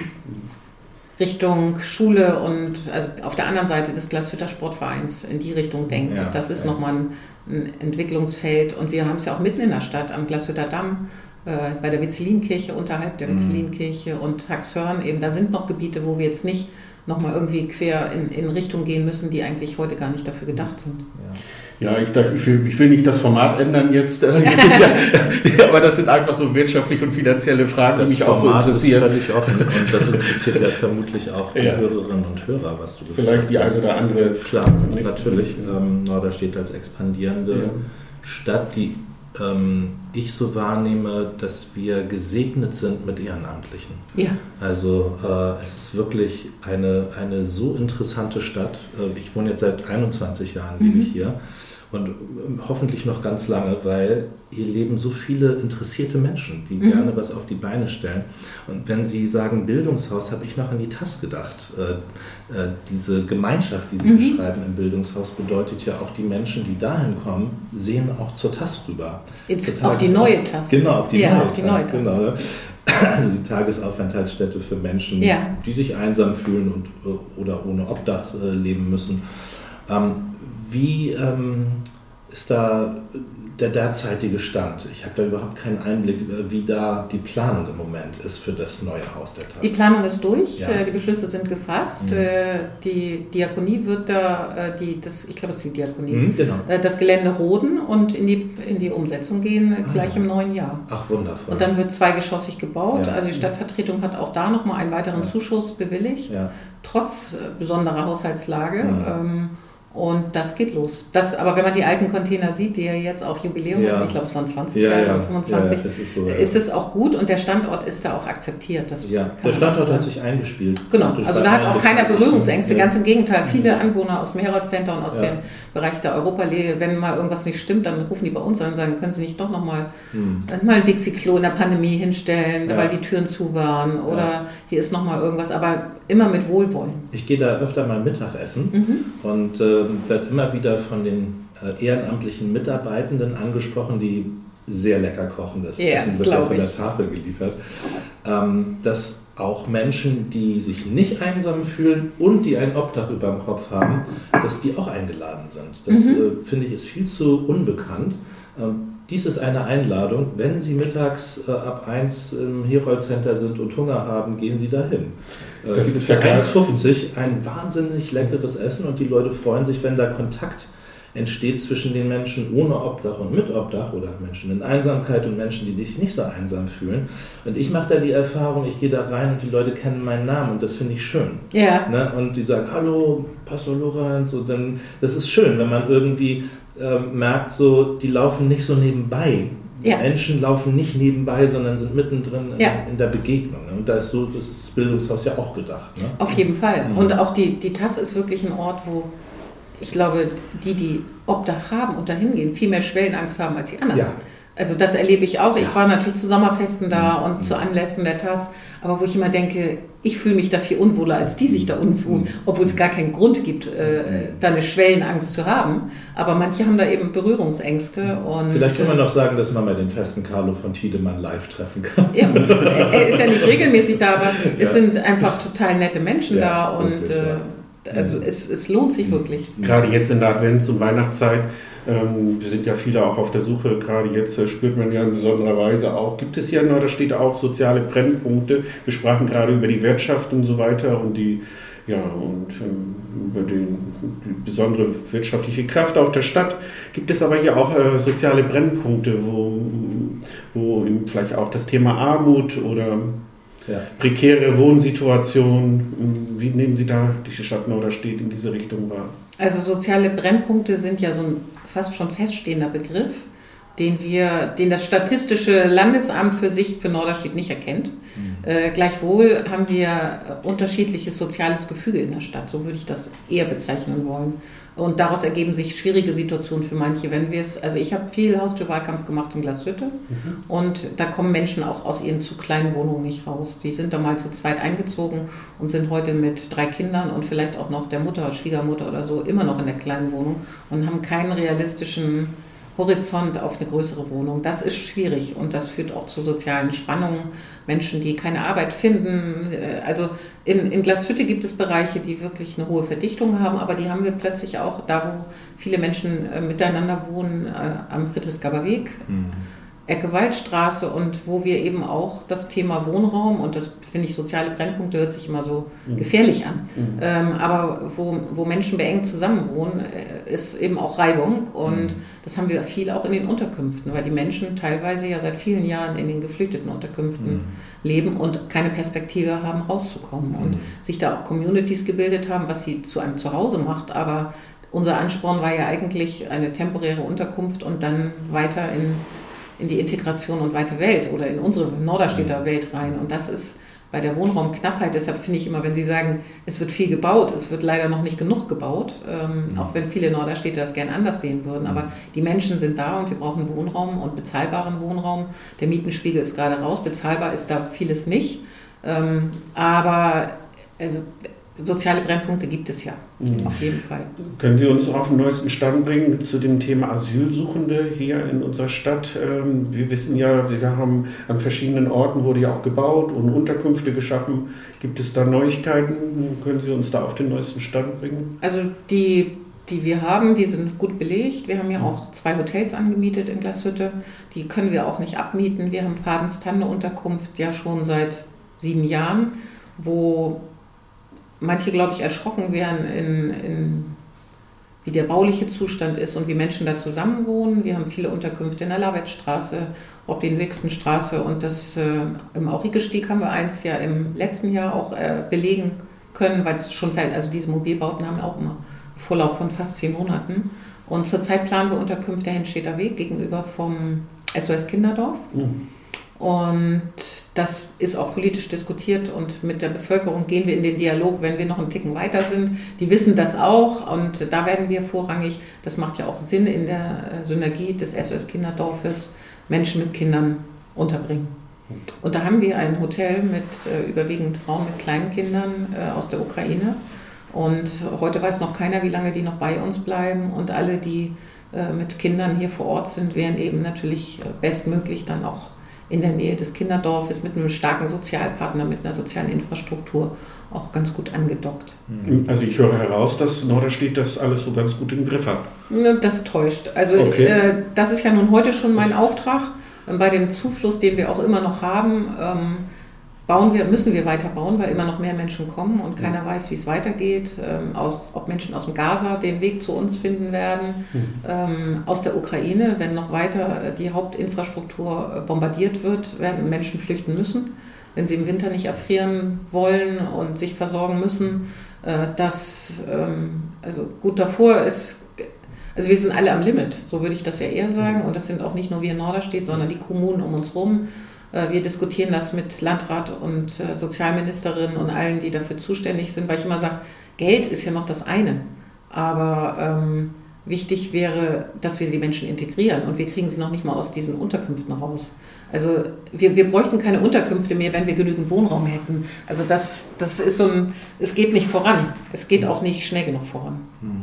Richtung Schule und also auf der anderen Seite des Glashütter Sportvereins in die Richtung denkt, ja, das ist ja. nochmal ein, ein Entwicklungsfeld. Und wir haben es ja auch mitten in der Stadt am Glashütter Damm äh, bei der Witzelinkirche, unterhalb der Witzelinkirche mhm. und Haxhörn eben, da sind noch Gebiete, wo wir jetzt nicht nochmal irgendwie quer in, in Richtung gehen müssen, die eigentlich heute gar nicht dafür gedacht sind. Ja. Ja, ich, ich, will, ich will nicht das Format ändern jetzt, äh, ja, aber das sind einfach so wirtschaftliche und finanzielle Fragen, das die mich Format auch so interessieren. Das ist völlig offen und das interessiert ja vermutlich auch die ja. Hörerinnen und Hörer, was du gesagt Vielleicht die eine oder andere. Klar, natürlich. Ähm, Norderstedt als expandierende ja. Stadt, die ähm, ich so wahrnehme, dass wir gesegnet sind mit Ehrenamtlichen. Ja. Also äh, es ist wirklich eine, eine so interessante Stadt. Äh, ich wohne jetzt seit 21 Jahren, lebe ich hier und ähm, hoffentlich noch ganz lange, weil hier leben so viele interessierte Menschen, die mhm. gerne was auf die Beine stellen. Und wenn Sie sagen Bildungshaus, habe ich noch an die TAS gedacht. Äh, äh, diese Gemeinschaft, die Sie mhm. beschreiben im Bildungshaus, bedeutet ja auch, die Menschen, die dahin kommen, sehen auch zur TAS rüber. auf die neue TAS. Genau, auf die, ja, neue, auf die TAS, neue TAS. Genau, ne? Also die Tagesaufenthaltsstätte für Menschen, ja. die sich einsam fühlen und, äh, oder ohne Obdach äh, leben müssen. Ähm, wie ähm, ist da der derzeitige Stand? Ich habe da überhaupt keinen Einblick, äh, wie da die Planung im Moment ist für das neue Haus der Tasse. Die Planung ist durch, ja. Äh, die Beschlüsse sind gefasst. Mhm. Äh, die Diakonie wird da, die, das, ich glaube, es ist die Diakonie, mhm, genau. das Gelände roden und in die, in die Umsetzung gehen ah, gleich im neuen Jahr. Ach, wundervoll. Und dann wird zweigeschossig gebaut. Ja. Also die Stadtvertretung hat auch da nochmal einen weiteren ja. Zuschuss bewilligt, trotz besonderer Haushaltslage. Mhm. Ähm, und das geht los. Das, aber wenn man die alten Container sieht, die ja jetzt auch Jubiläum ja. haben, ich glaube es waren 20 ja, Jahre ja. 25, ja, ist, so, ist, es auch gut und der Standort ist da auch akzeptiert. Das ja, der Standort hat sich eingespielt. Genau, also da hat auch keiner Berührungsängste, ganz im Gegenteil. Viele Anwohner aus dem Herod Center und aus dem Bereich der Europalehre, wenn mal irgendwas nicht stimmt, dann rufen die bei uns an und sagen, können Sie nicht doch nochmal hm. mal ein Dixie-Klo in der Pandemie hinstellen, weil die Türen zu waren oder hier ist nochmal irgendwas, aber immer mit Wohlwollen. Ich gehe da öfter mal Mittagessen mhm. und äh, wird immer wieder von den äh, ehrenamtlichen Mitarbeitenden angesprochen, die sehr lecker kochen. Das yeah, Essen wird ja von der Tafel geliefert. Ähm, dass auch Menschen, die sich nicht einsam fühlen und die ein Obdach über dem Kopf haben, dass die auch eingeladen sind. Das mhm. äh, finde ich ist viel zu unbekannt. Ähm, dies ist eine Einladung. Wenn Sie mittags äh, ab 1 im Herold Center sind und Hunger haben, gehen Sie dahin. Äh, das ist für 1,50 ein wahnsinnig leckeres Essen und die Leute freuen sich, wenn da Kontakt entsteht zwischen den Menschen ohne Obdach und mit Obdach oder Menschen in Einsamkeit und Menschen, die sich nicht so einsam fühlen. Und ich mache da die Erfahrung, ich gehe da rein und die Leute kennen meinen Namen und das finde ich schön. Ja. Ne? Und die sagen, hallo, Pastor Lorenz. Und dann, das ist schön, wenn man irgendwie äh, merkt, so, die laufen nicht so nebenbei. Ja. Menschen laufen nicht nebenbei, sondern sind mittendrin in, ja. in der Begegnung. Ne? Und da ist so das, Bildungshaus ja auch gedacht. Ne? Auf jeden Fall. Mhm. Und auch die, die TAS ist wirklich ein Ort, wo ich glaube, die, die Obdach haben und dahin gehen, viel mehr Schwellenangst haben als die anderen. Ja. Also das erlebe ich auch. Ich war natürlich zu Sommerfesten da mhm. und zu Anlässen der TAS, aber wo ich immer denke, ich fühle mich da viel unwohler, als die sich da unwohl, mhm. obwohl es gar keinen Grund gibt, äh, da eine Schwellenangst zu haben. Aber manche haben da eben Berührungsängste. Und, Vielleicht kann man noch sagen, dass man bei den Festen Carlo von Tiedemann live treffen kann. Ja, er ist ja nicht regelmäßig da, aber ja. es sind einfach total nette Menschen ja, da und wirklich, äh, also es, es lohnt sich wirklich. Gerade jetzt in der Advents- und Weihnachtszeit ähm, sind ja viele auch auf der Suche. Gerade jetzt äh, spürt man ja in besonderer Weise auch. Gibt es hier, da steht auch soziale Brennpunkte. Wir sprachen gerade über die Wirtschaft und so weiter und die ja, und ähm, über den, die besondere wirtschaftliche Kraft auch der Stadt gibt es aber hier auch äh, soziale Brennpunkte, wo, wo vielleicht auch das Thema Armut oder ja. prekäre Wohnsituation. Wie nehmen Sie da die Stadt Norderstedt in diese Richtung wahr? Also soziale Brennpunkte sind ja so ein fast schon feststehender Begriff, den wir, den das Statistische Landesamt für sich für Norderstedt nicht erkennt. Mhm. Äh, gleichwohl haben wir unterschiedliches soziales Gefüge in der Stadt, so würde ich das eher bezeichnen wollen. Und daraus ergeben sich schwierige Situationen für manche, wenn wir es, also ich habe viel Haustürwahlkampf gemacht in Glashütte mhm. und da kommen Menschen auch aus ihren zu kleinen Wohnungen nicht raus. Die sind da mal zu zweit eingezogen und sind heute mit drei Kindern und vielleicht auch noch der Mutter, Schwiegermutter oder so immer noch in der kleinen Wohnung und haben keinen realistischen Horizont auf eine größere Wohnung. Das ist schwierig und das führt auch zu sozialen Spannungen. Menschen, die keine Arbeit finden. Äh, also in, in Glashütte gibt es Bereiche, die wirklich eine hohe Verdichtung haben, aber die haben wir plötzlich auch da, wo viele Menschen äh, miteinander wohnen, äh, am Friedrichsgaber Weg. Mhm Ecke Waldstraße und wo wir eben auch das Thema Wohnraum und das finde ich soziale Brennpunkte hört sich immer so mhm. gefährlich an, mhm. ähm, aber wo, wo Menschen beengt zusammenwohnen, äh, ist eben auch Reibung und mhm. das haben wir viel auch in den Unterkünften, weil die Menschen teilweise ja seit vielen Jahren in den geflüchteten Unterkünften mhm. leben und keine Perspektive haben, rauszukommen und mhm. sich da auch Communities gebildet haben, was sie zu einem Zuhause macht, aber unser Ansporn war ja eigentlich eine temporäre Unterkunft und dann weiter in in die Integration und weite Welt oder in unsere Norderstädter Welt rein. Und das ist bei der Wohnraumknappheit, deshalb finde ich immer, wenn Sie sagen, es wird viel gebaut, es wird leider noch nicht genug gebaut, ähm, ja. auch wenn viele Norderstädte das gern anders sehen würden. Aber die Menschen sind da und wir brauchen Wohnraum und bezahlbaren Wohnraum. Der Mietenspiegel ist gerade raus, bezahlbar ist da vieles nicht. Ähm, aber also, soziale Brennpunkte gibt es ja, mhm. auf jeden Fall. Können Sie uns auf den neuesten Stand bringen zu dem Thema Asylsuchende hier in unserer Stadt? Ähm, wir wissen ja, wir haben an verschiedenen Orten wurde ja auch gebaut und Unterkünfte geschaffen. Gibt es da Neuigkeiten? Können Sie uns da auf den neuesten Stand bringen? Also die die wir haben, die sind gut belegt. Wir haben ja auch zwei Hotels angemietet in Glashütte. Die können wir auch nicht abmieten. Wir haben Fadenstanne Unterkunft ja schon seit sieben Jahren, wo manche, glaube ich, erschrocken wären, in, in, wie der bauliche Zustand ist und wie Menschen da zusammenwohnen. Wir haben viele Unterkünfte in der Lawettstraße, Robin-Wixen-Straße und das äh, im Aurigestieg haben wir eins ja im letzten Jahr auch äh, belegen können, weil es schon. Also diese Mobilbauten haben auch immer einen Vorlauf von fast zehn Monaten. Und zurzeit planen wir Unterkünfte Henstedter Weg gegenüber vom SOS Kinderdorf. Mhm. Und das ist auch politisch diskutiert und mit der Bevölkerung gehen wir in den Dialog, wenn wir noch einen Ticken weiter sind. Die wissen das auch und da werden wir vorrangig, das macht ja auch Sinn in der Synergie des SOS Kinderdorfes, Menschen mit Kindern unterbringen. Und da haben wir ein Hotel mit äh, überwiegend Frauen mit kleinen Kindern äh, aus der Ukraine. Und heute weiß noch keiner, wie lange die noch bei uns bleiben. Und alle, die äh, mit Kindern hier vor Ort sind, werden eben natürlich bestmöglich dann auch in der Nähe des Kinderdorfes mit einem starken Sozialpartner, mit einer sozialen Infrastruktur auch ganz gut angedockt. Mhm. Also ich höre heraus, dass Norderstedt das alles so ganz gut im Griff hat. Ne, das täuscht. Also okay. äh, das ist ja nun heute schon mein das Auftrag. Bei dem Zufluss, den wir auch immer noch haben, ähm, bauen wir, müssen wir weiter bauen, weil immer noch mehr Menschen kommen und keiner weiß, wie es weitergeht. Ähm, aus, ob Menschen aus dem Gaza den Weg zu uns finden werden, mhm. ähm, aus der Ukraine, wenn noch weiter äh, die Hauptinfrastruktur äh, bombardiert wird, werden Menschen flüchten müssen, wenn sie im Winter nicht erfrieren wollen und sich versorgen müssen. Äh, das, ähm, also gut davor ist also wir sind alle am Limit, so würde ich das ja eher sagen. Und das sind auch nicht nur wir in Norderstedt, sondern die Kommunen um uns herum. Äh, wir diskutieren das mit Landrat und äh, Sozialministerin und allen, die dafür zuständig sind, weil ich immer sage, Geld ist ja noch das eine. Aber ähm, wichtig wäre, dass wir die Menschen integrieren und wir kriegen sie noch nicht mal aus diesen Unterkünften raus. Also wir, wir bräuchten keine Unterkünfte mehr, wenn wir genügend Wohnraum hätten. Also das, das ist so ein, es geht nicht voran. Es geht auch nicht schnell genug voran. Hm.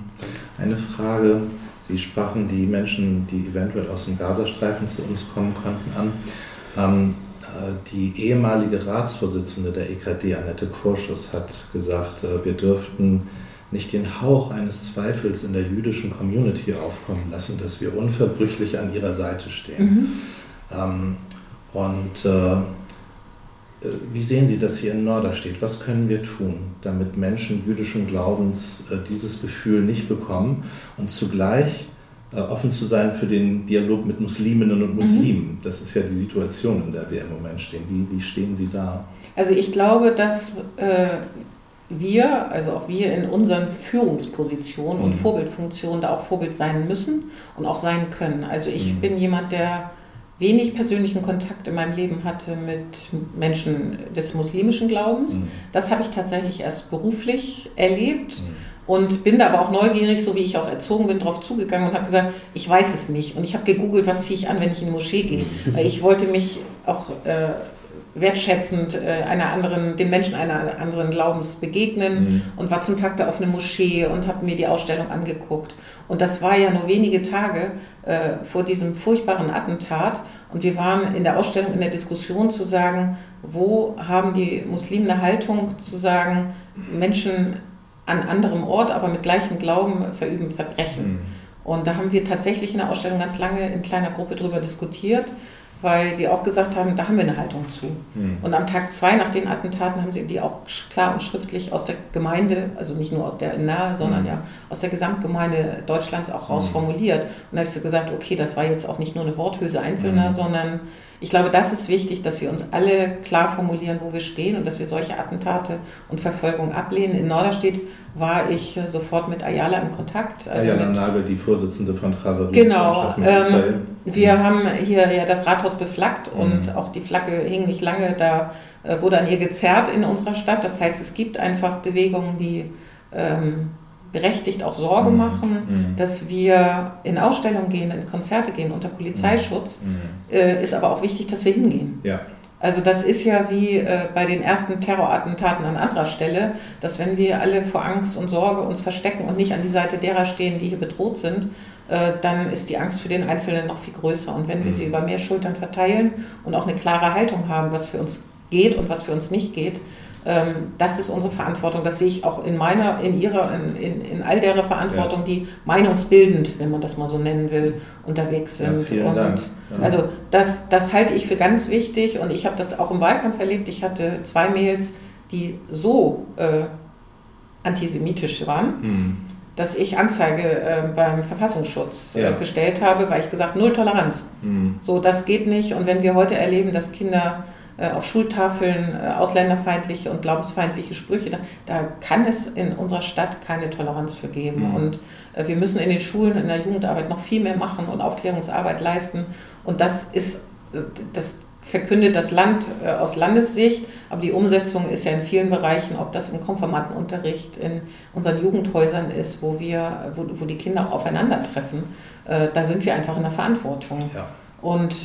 Eine Frage, Sie sprachen die Menschen, die eventuell aus dem Gazastreifen zu uns kommen könnten, an. Ähm, äh, die ehemalige Ratsvorsitzende der EKD, Annette Kurschus, hat gesagt, äh, wir dürften nicht den Hauch eines Zweifels in der jüdischen Community aufkommen lassen, dass wir unverbrüchlich an ihrer Seite stehen. Mhm. Ähm, und äh, wie sehen Sie das hier in Norderstedt? Was können wir tun, damit Menschen jüdischen Glaubens dieses Gefühl nicht bekommen und zugleich äh, offen zu sein für den Dialog mit Musliminnen und Muslimen. Mhm. Das ist ja die Situation, in der wir im Moment stehen. Wie, wie stehen Sie da? Also ich glaube, dass äh, wir, also auch wir in unseren Führungspositionen und mhm. Vorbildfunktionen da auch Vorbild sein müssen und auch sein können. Also ich mhm. bin jemand, der wenig persönlichen Kontakt in meinem Leben hatte mit Menschen des muslimischen Glaubens. Mhm. Das habe ich tatsächlich erst beruflich erlebt. Und bin da aber auch neugierig, so wie ich auch erzogen bin, drauf zugegangen und habe gesagt, ich weiß es nicht. Und ich habe gegoogelt, was ziehe ich an, wenn ich in die Moschee gehe. Weil ich wollte mich auch äh, wertschätzend äh, einer anderen, den Menschen einer anderen Glaubens begegnen mhm. und war zum Tag der offenen Moschee und habe mir die Ausstellung angeguckt. Und das war ja nur wenige Tage äh, vor diesem furchtbaren Attentat. Und wir waren in der Ausstellung in der Diskussion zu sagen, wo haben die Muslime eine Haltung zu sagen, Menschen an anderem Ort, aber mit gleichem Glauben verüben Verbrechen. Mhm. Und da haben wir tatsächlich in der Ausstellung ganz lange in kleiner Gruppe drüber diskutiert, weil die auch gesagt haben, da haben wir eine Haltung zu. Mhm. Und am Tag zwei nach den Attentaten haben sie die auch klar und schriftlich aus der Gemeinde, also nicht nur aus der Nahe, sondern mhm. ja aus der Gesamtgemeinde Deutschlands auch rausformuliert. Mhm. Und da habe ich so gesagt, okay, das war jetzt auch nicht nur eine Worthülse Einzelner, mhm. sondern ich glaube, das ist wichtig, dass wir uns alle klar formulieren, wo wir stehen und dass wir solche Attentate und Verfolgung ablehnen. In Norderstedt war ich äh, sofort mit Ayala in Kontakt. Also Ayala Nagel, die Vorsitzende von Chaverin. Genau. Ähm, wir mhm. haben hier ja das Rathaus beflaggt mhm. und auch die Flagge hing nicht lange, da äh, wurde an ihr gezerrt in unserer Stadt. Das heißt, es gibt einfach Bewegungen, die ähm, berechtigt auch Sorge mhm. machen, mhm. dass wir in Ausstellungen gehen, in Konzerte gehen unter Polizeischutz, mhm. äh, ist aber auch wichtig, dass wir hingehen. Ja. Also das ist ja wie äh, bei den ersten Terrorattentaten an anderer Stelle, dass wenn wir alle vor Angst und Sorge uns verstecken und nicht an die Seite derer stehen, die hier bedroht sind, äh, dann ist die Angst für den Einzelnen noch viel größer. Und wenn wir sie mhm. über mehr Schultern verteilen und auch eine klare Haltung haben, was für uns geht und was für uns nicht geht, das ist unsere Verantwortung. Das sehe ich auch in meiner, in ihrer, in, in, in all derer Verantwortung, ja. die meinungsbildend, wenn man das mal so nennen will, unterwegs sind. Ja, und, Dank. Ja. Also das, das halte ich für ganz wichtig und ich habe das auch im Wahlkampf erlebt. Ich hatte zwei Mails, die so äh, antisemitisch waren. Mhm dass ich Anzeige äh, beim Verfassungsschutz äh, gestellt habe, weil ich gesagt, null Toleranz. Mhm. So, das geht nicht. Und wenn wir heute erleben, dass Kinder auf Schultafeln äh, ausländerfeindliche und glaubensfeindliche Sprüche. Da, da, kann es in unserer Stadt keine Toleranz für geben. Mhm. Und äh, wir müssen in den Schulen, in der Jugendarbeit noch viel mehr machen und Aufklärungsarbeit leisten. Und das ist, das verkündet das Land aus Landessicht, aber die Umsetzung ist ja in vielen Bereichen, ob das im Konformantenunterricht, in unseren Jugendhäusern ist, wo wir, wo, wo die Kinder auch aufeinandertreffen, da sind wir einfach in der Verantwortung. Ja. Und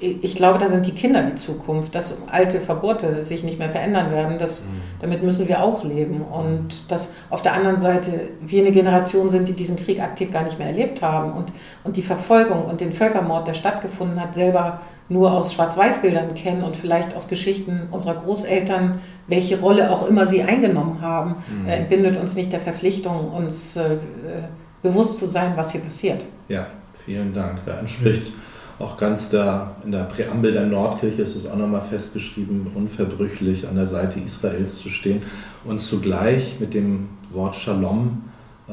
äh, ich glaube, da sind die Kinder die Zukunft, dass alte Verbote sich nicht mehr verändern werden. Das, mhm. Damit müssen wir auch leben. Und dass auf der anderen Seite wir eine Generation sind, die diesen Krieg aktiv gar nicht mehr erlebt haben und, und die Verfolgung und den Völkermord, der stattgefunden hat, selber nur aus Schwarz-Weiß-Bildern kennen und vielleicht aus Geschichten unserer Großeltern, welche Rolle auch immer sie eingenommen haben, mhm. äh, entbindet uns nicht der Verpflichtung, uns äh, bewusst zu sein, was hier passiert. Ja, vielen Dank. Da entspricht. Mhm auch ganz da in der Präambel der Nordkirche ist es auch nochmal festgeschrieben, unverbrüchlich an der Seite Israels zu stehen und zugleich mit dem Wort Shalom äh,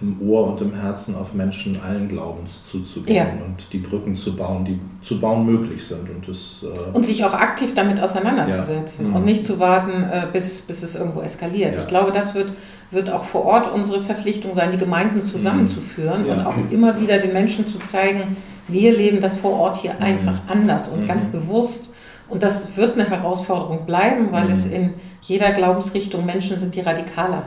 im Ohr und im Herzen auf Menschen allen Glaubens zuzugehen ja. und die Brücken zu bauen, die zu bauen möglich sind. Und, das, äh und sich auch aktiv damit auseinanderzusetzen ja. und mhm. nicht zu warten, äh, bis, bis es irgendwo eskaliert. Ja. Ich glaube, das wird, wird auch vor Ort unsere Verpflichtung sein, die Gemeinden zusammenzuführen und auch immer wieder den Menschen zu zeigen, wir leben das vor Ort hier mhm. einfach anders und mhm. ganz bewusst. Und das wird eine Herausforderung bleiben, weil mhm. es in jeder Glaubensrichtung Menschen sind, die radikaler.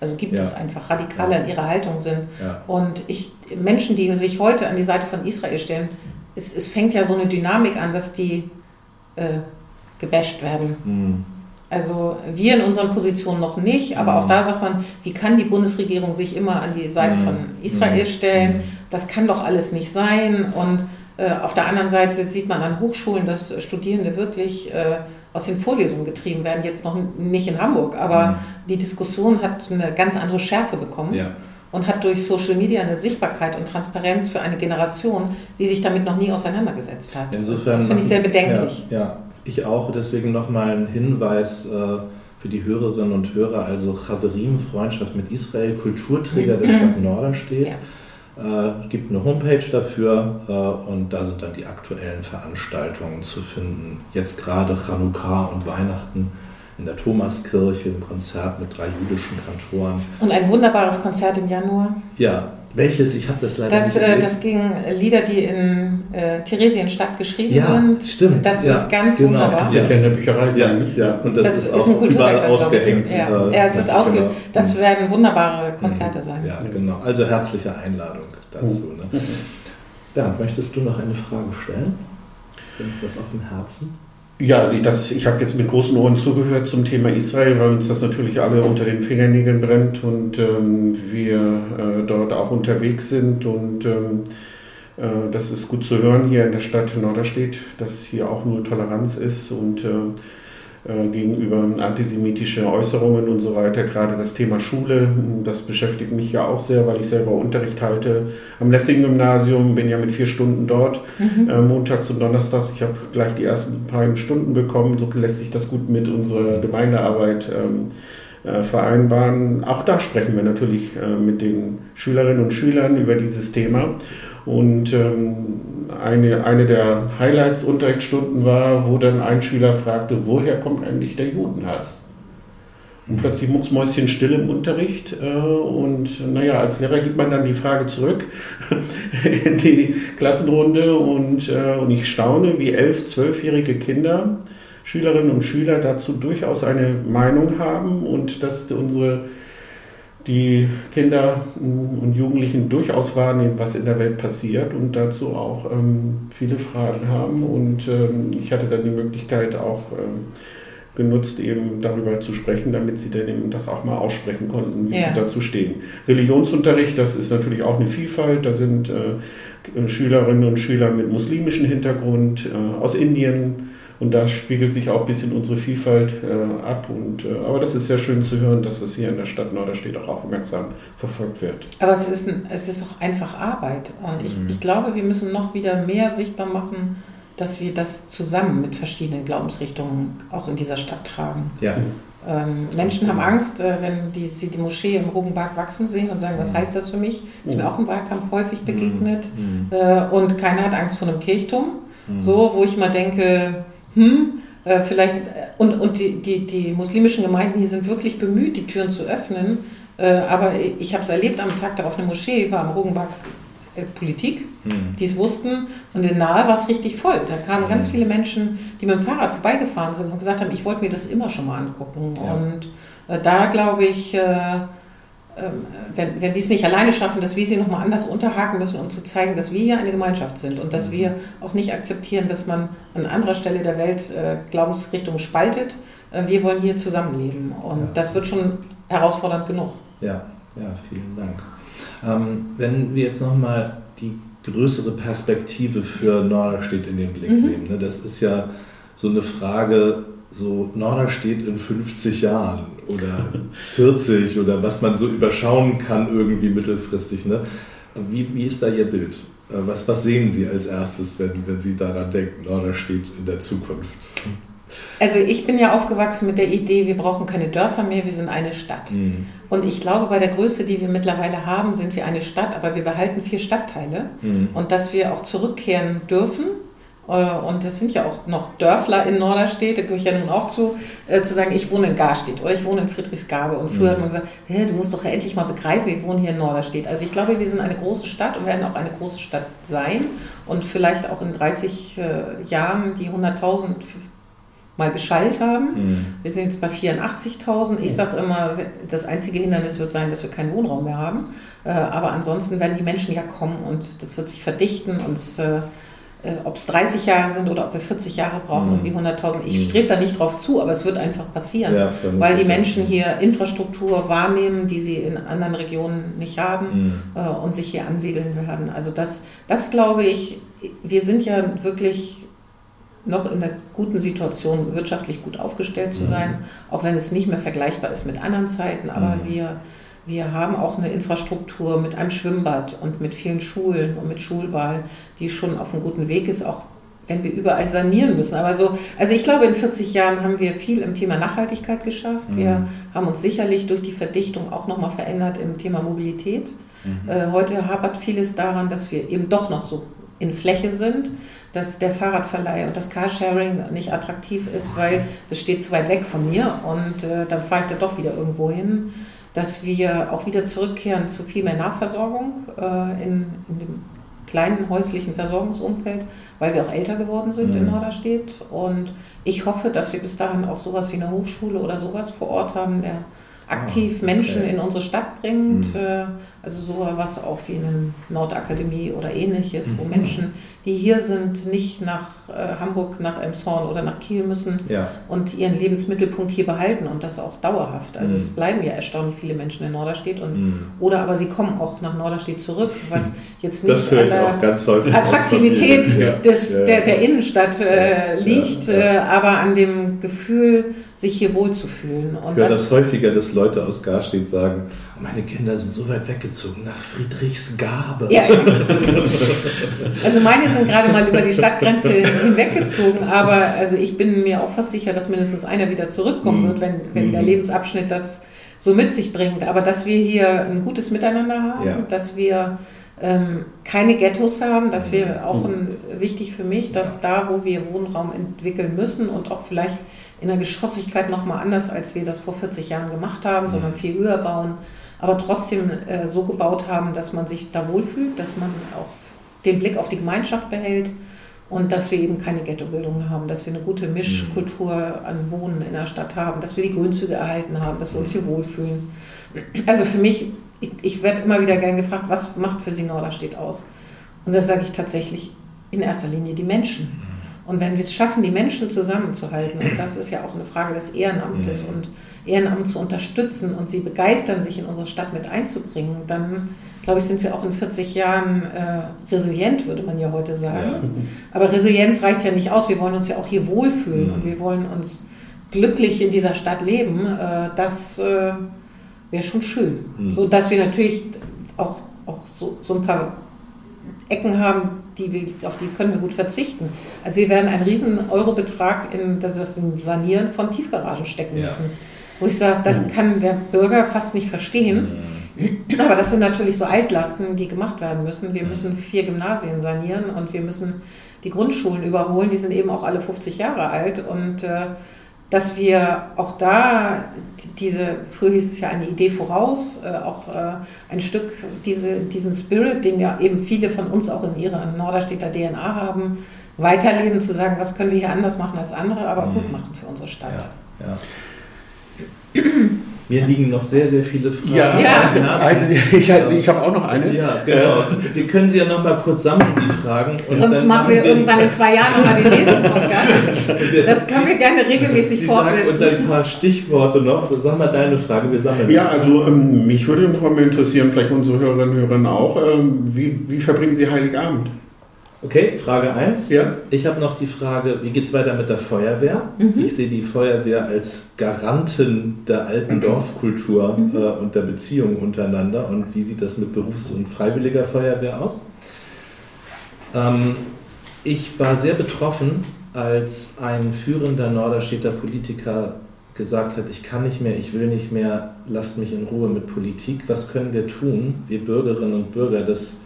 Also gibt ja. es einfach radikaler ja. in ihrer Haltung sind. Ja. Und ich, Menschen, die sich heute an die Seite von Israel stellen, es, es fängt ja so eine Dynamik an, dass die äh, gebasht werden. Mhm. Also wir in unseren Positionen noch nicht, aber auch mhm. da sagt man, wie kann die Bundesregierung sich immer an die Seite mhm. von Israel mhm. stellen? Das kann doch alles nicht sein. Und äh, auf der anderen Seite sieht man an Hochschulen, dass Studierende wirklich äh, aus den Vorlesungen getrieben werden. Jetzt noch nicht in Hamburg, aber die Diskussion hat eine ganz andere Schärfe bekommen. Ja und hat durch Social Media eine Sichtbarkeit und Transparenz für eine Generation, die sich damit noch nie auseinandergesetzt hat. Insofern, das finde ich sehr bedenklich. Ja, ja, ich auch. Deswegen nochmal ein Hinweis äh, für die Hörerinnen und Hörer. Also Chaverim, Freundschaft mit Israel, Kulturträger der Stadt Norderstedt. Ja. Äh, gibt eine Homepage dafür äh, und da sind dann die aktuellen Veranstaltungen zu finden. Jetzt gerade Chanukka und Weihnachten in der Thomaskirche ein Konzert mit drei jüdischen Kantoren. Und ein wunderbares Konzert im Januar. Ja, welches? Ich habe das leider das, nicht äh, Das ging Lieder, die in äh, Theresienstadt geschrieben ja, sind. stimmt. Das wird ganz genau. wunderbar. Das wird ja in der Bücherei sein, nicht? Ja, und das, das ist, ist auch überall ausgehängt. Ja. Äh, ja, es ist ausge genau. Das werden wunderbare Konzerte mhm. sein. Ja, genau. Also herzliche Einladung dazu. Mhm. Ne? Bernd, möchtest du noch eine Frage stellen? Ist dir was auf dem Herzen? Ja, also ich, das, ich habe jetzt mit großen Ohren zugehört zum Thema Israel, weil uns das natürlich alle unter den Fingernägeln brennt und ähm, wir äh, dort auch unterwegs sind. Und ähm, äh, das ist gut zu hören hier in der Stadt Norderstedt, dass hier auch nur Toleranz ist und äh, äh, gegenüber antisemitische Äußerungen und so weiter. Gerade das Thema Schule, das beschäftigt mich ja auch sehr, weil ich selber Unterricht halte am Lessing-Gymnasium, bin ja mit vier Stunden dort, mhm. äh, montags und donnerstags. Ich habe gleich die ersten paar Stunden bekommen, so lässt sich das gut mit unserer Gemeindearbeit ähm, äh, vereinbaren. Auch da sprechen wir natürlich äh, mit den Schülerinnen und Schülern über dieses Thema. Und ähm, eine, eine der Highlights-Unterrichtsstunden war, wo dann ein Schüler fragte, woher kommt eigentlich der Judenhass? Und plötzlich mucksmäuschen still im Unterricht. Äh, und naja, als Lehrer gibt man dann die Frage zurück in die Klassenrunde. Und, äh, und ich staune, wie elf, zwölfjährige Kinder, Schülerinnen und Schüler dazu durchaus eine Meinung haben und dass unsere die Kinder und Jugendlichen durchaus wahrnehmen, was in der Welt passiert und dazu auch ähm, viele Fragen haben. Und ähm, ich hatte dann die Möglichkeit auch ähm, genutzt, eben darüber zu sprechen, damit sie dann eben das auch mal aussprechen konnten, wie ja. sie dazu stehen. Religionsunterricht, das ist natürlich auch eine Vielfalt. Da sind äh, Schülerinnen und Schüler mit muslimischem Hintergrund äh, aus Indien, und da spiegelt sich auch ein bisschen unsere Vielfalt äh, ab. Und, äh, aber das ist sehr schön zu hören, dass das hier in der Stadt Norderstedt auch aufmerksam verfolgt wird. Aber es ist, ein, es ist auch einfach Arbeit. Und ich, mhm. ich glaube, wir müssen noch wieder mehr sichtbar machen, dass wir das zusammen mit verschiedenen Glaubensrichtungen auch in dieser Stadt tragen. Ja. Ähm, Menschen haben Angst, äh, wenn die, sie die Moschee im Rogenberg wachsen sehen und sagen, was mhm. heißt das für mich? Das ist mir mhm. auch im Wahlkampf häufig begegnet. Mhm. Äh, und keiner hat Angst vor einem Kirchturm. Mhm. So, wo ich mal denke, hm, äh, vielleicht, äh, und, und die, die, die muslimischen Gemeinden hier sind wirklich bemüht, die Türen zu öffnen. Äh, aber ich habe es erlebt am Tag der offenen Moschee, war am Rogenbach äh, Politik, mhm. die es wussten. Und in Nahe war es richtig voll. Da kamen ganz hm. viele Menschen, die mit dem Fahrrad vorbeigefahren sind und gesagt haben, ich wollte mir das immer schon mal angucken. Ja. Und da glaube ich, wenn, wenn die es nicht alleine schaffen, dass wir sie nochmal anders unterhaken müssen, um zu zeigen, dass wir hier eine Gemeinschaft sind und dass mhm. wir auch nicht akzeptieren, dass man an anderer Stelle der Welt äh, Glaubensrichtungen spaltet. Äh, wir wollen hier zusammenleben und ja. das wird schon herausfordernd genug. Ja, ja, vielen Dank. Ähm, wenn wir jetzt nochmal die größere Perspektive für Norderstedt in den Blick mhm. nehmen, ne? das ist ja so eine Frage, so Norderstedt in 50 Jahren oder 40 oder was man so überschauen kann irgendwie mittelfristig. Ne? Wie, wie ist da Ihr Bild? Äh, was, was sehen Sie als erstes, wenn, wenn Sie daran denken, Norderstedt in der Zukunft? Also ich bin ja aufgewachsen mit der Idee, wir brauchen keine Dörfer mehr, wir sind eine Stadt. Mhm. Und ich glaube, bei der Größe, die wir mittlerweile haben, sind wir eine Stadt, aber wir behalten vier Stadtteile. Mhm. Und dass wir auch zurückkehren dürfen und es sind ja auch noch Dörfler in Norderstedt, da gehöre ich ja nun auch zu, äh, zu sagen, ich wohne in Garstedt oder ich wohne in Friedrichsgabe. Und früher mhm. hat man gesagt, hey, du musst doch endlich mal begreifen, wir wohnen hier in Norderstedt. Also ich glaube, wir sind eine große Stadt und werden auch eine große Stadt sein und vielleicht auch in 30 äh, Jahren die 100.000 mal geschallt haben. Mhm. Wir sind jetzt bei 84.000. Ich sage immer, das einzige Hindernis wird sein, dass wir keinen Wohnraum mehr haben. Äh, aber ansonsten werden die Menschen ja kommen und das wird sich verdichten und es äh, äh, ob es 30 Jahre sind oder ob wir 40 Jahre brauchen, um mhm. die 100.000. Ich mhm. strebe da nicht drauf zu, aber es wird einfach passieren, ja, weil die Menschen hier Infrastruktur wahrnehmen, die sie in anderen Regionen nicht haben mhm. äh, und sich hier ansiedeln werden. Also das, das glaube ich, wir sind ja wirklich noch in der guten Situation, wirtschaftlich gut aufgestellt zu mhm. sein, auch wenn es nicht mehr vergleichbar ist mit anderen Zeiten, aber mhm. wir wir haben auch eine Infrastruktur mit einem Schwimmbad und mit vielen Schulen und mit Schulwahl, die schon auf einem guten Weg ist, auch wenn wir überall sanieren müssen. Aber so, also ich glaube, in 40 Jahren haben wir viel im Thema Nachhaltigkeit geschafft. Mhm. Wir haben uns sicherlich durch die Verdichtung auch nochmal verändert im Thema Mobilität. Mhm. Äh, heute hapert vieles daran, dass wir eben doch noch so in Fläche sind, dass der Fahrradverleih und das Carsharing nicht attraktiv ist, weil das steht zu weit weg von mir und äh, dann fahre ich da doch wieder irgendwo hin dass wir auch wieder zurückkehren zu viel mehr Nachversorgung äh, in, in, dem kleinen häuslichen Versorgungsumfeld, weil wir auch älter geworden sind mhm. in Norderstedt. Und ich hoffe, dass wir bis dahin auch sowas wie eine Hochschule oder sowas vor Ort haben, der aktiv ah, okay. Menschen in unsere Stadt bringt. Mhm. Äh, also sowas auch wie eine Nordakademie oder ähnliches, mhm. wo Menschen, die hier sind, nicht nach äh, Hamburg, nach Elmshorn oder nach Kiel müssen ja. und ihren Lebensmittelpunkt hier behalten und das auch dauerhaft. Also mhm. es bleiben ja erstaunlich viele Menschen in Norderstedt und mhm. oder aber sie kommen auch nach Norderstedt zurück, was jetzt nicht an der Attraktivität ja. des, ja. Der, der Innenstadt äh, liegt, äh, aber an dem Gefühl, sich hier wohlzufühlen. Und ich höre das, das häufiger, dass Leute aus Garstedt sagen, meine Kinder sind so weit weggezogen nach Friedrichsgabe. Ja, ja. Also meine sind gerade mal über die Stadtgrenze hinweggezogen, aber also ich bin mir auch fast sicher, dass mindestens einer wieder zurückkommen mm. wird, wenn, wenn mm. der Lebensabschnitt das so mit sich bringt. Aber dass wir hier ein gutes Miteinander haben, Ja. dass wir ähm, keine Ghettos haben, dass wir auch ein, wichtig für mich, dass da, wo wir Wohnraum entwickeln müssen und auch vielleicht in der Geschossigkeit nochmal anders, als wir das vor 40 Jahren gemacht haben, sondern viel höher bauen, aber trotzdem äh, so gebaut haben, dass man sich da wohlfühlt, dass man auch den Blick auf die Gemeinschaft behält und dass wir eben keine Ghettobildung haben, dass wir eine gute Mischkultur an Wohnen in der Stadt haben, dass wir die Grünzüge erhalten haben, dass wir uns hier wohlfühlen. Also für mich, ich, ich werde immer wieder gern gefragt, was macht für Sie Norderstedt aus? Und da sage ich tatsächlich in erster Linie die Menschen. Und wenn wir es schaffen, die Menschen zusammenzuhalten, und das ist ja auch eine Frage des Ehrenamtes und Ehrenamt zu unterstützen und sie begeistern, sich in unsere Stadt mit einzubringen, dann glaube ich, sind wir auch in 40 Jahren äh, resilient, würde man ja heute sagen. Aber Resilienz reicht ja nicht aus. Wir wollen uns ja auch hier wohlfühlen und wir wollen uns glücklich in dieser Stadt leben. Äh, das äh, wäre schon schön. So dass wir natürlich auch, auch so, so ein paar Ecken haben, die wir, auf die können wir gut verzichten. Also wir werden einen riesen Eurobetrag in das ein Sanieren von Tiefgaragen stecken Ja. müssen. Wo ich sage, das kann der Bürger fast nicht verstehen. Aber das sind natürlich so Altlasten, die gemacht werden müssen. Wir müssen vier Gymnasien sanieren und wir müssen die Grundschulen überholen. Die sind eben auch alle 50 Jahre alt. Und äh, dass wir auch da die- diese, früher hieß es ja eine Idee voraus, äh, auch äh, ein Stück diese, diesen Spirit, den ja eben viele von uns auch in ihrer Norderstädter DNA haben, weiterleben, zu sagen, was können wir hier anders machen als andere, aber gut machen für unsere Stadt. Ja, ja. Mir liegen noch sehr, sehr viele Fragen Ja, Ja. Eine, ich, also ich habe auch noch eine. Ja, genau. Wir können sie ja noch mal kurz sammeln, die Fragen. Und Sonst dann machen wir irgendwann in zwei Jahren nochmal den Lesen-Podcast. wir- Das können wir gerne regelmäßig Sie sagen uns fortsetzen. ein paar Stichworte noch. Sag mal deine Frage, wir sammeln Ja, also ähm, mich würde noch mal interessieren, vielleicht unsere Hörerinnen und Hörer auch, ähm, wie, wie verbringen Sie Heiligabend? Okay, Frage 1. Ja. Ich habe noch die Frage, wie geht es weiter mit der Feuerwehr? Mhm. Ich sehe die Feuerwehr als Garantin der alten Dorfkultur Mhm. äh, und der Beziehungen untereinander. Und wie sieht das mit Berufs- und Freiwilliger Feuerwehr aus? Ähm, ich war sehr betroffen, als ein führender Norderstädter Politiker gesagt hat, ich kann nicht mehr, ich will nicht mehr, lasst mich in Ruhe mit Politik. Was können wir tun, wir Bürgerinnen und Bürger, dass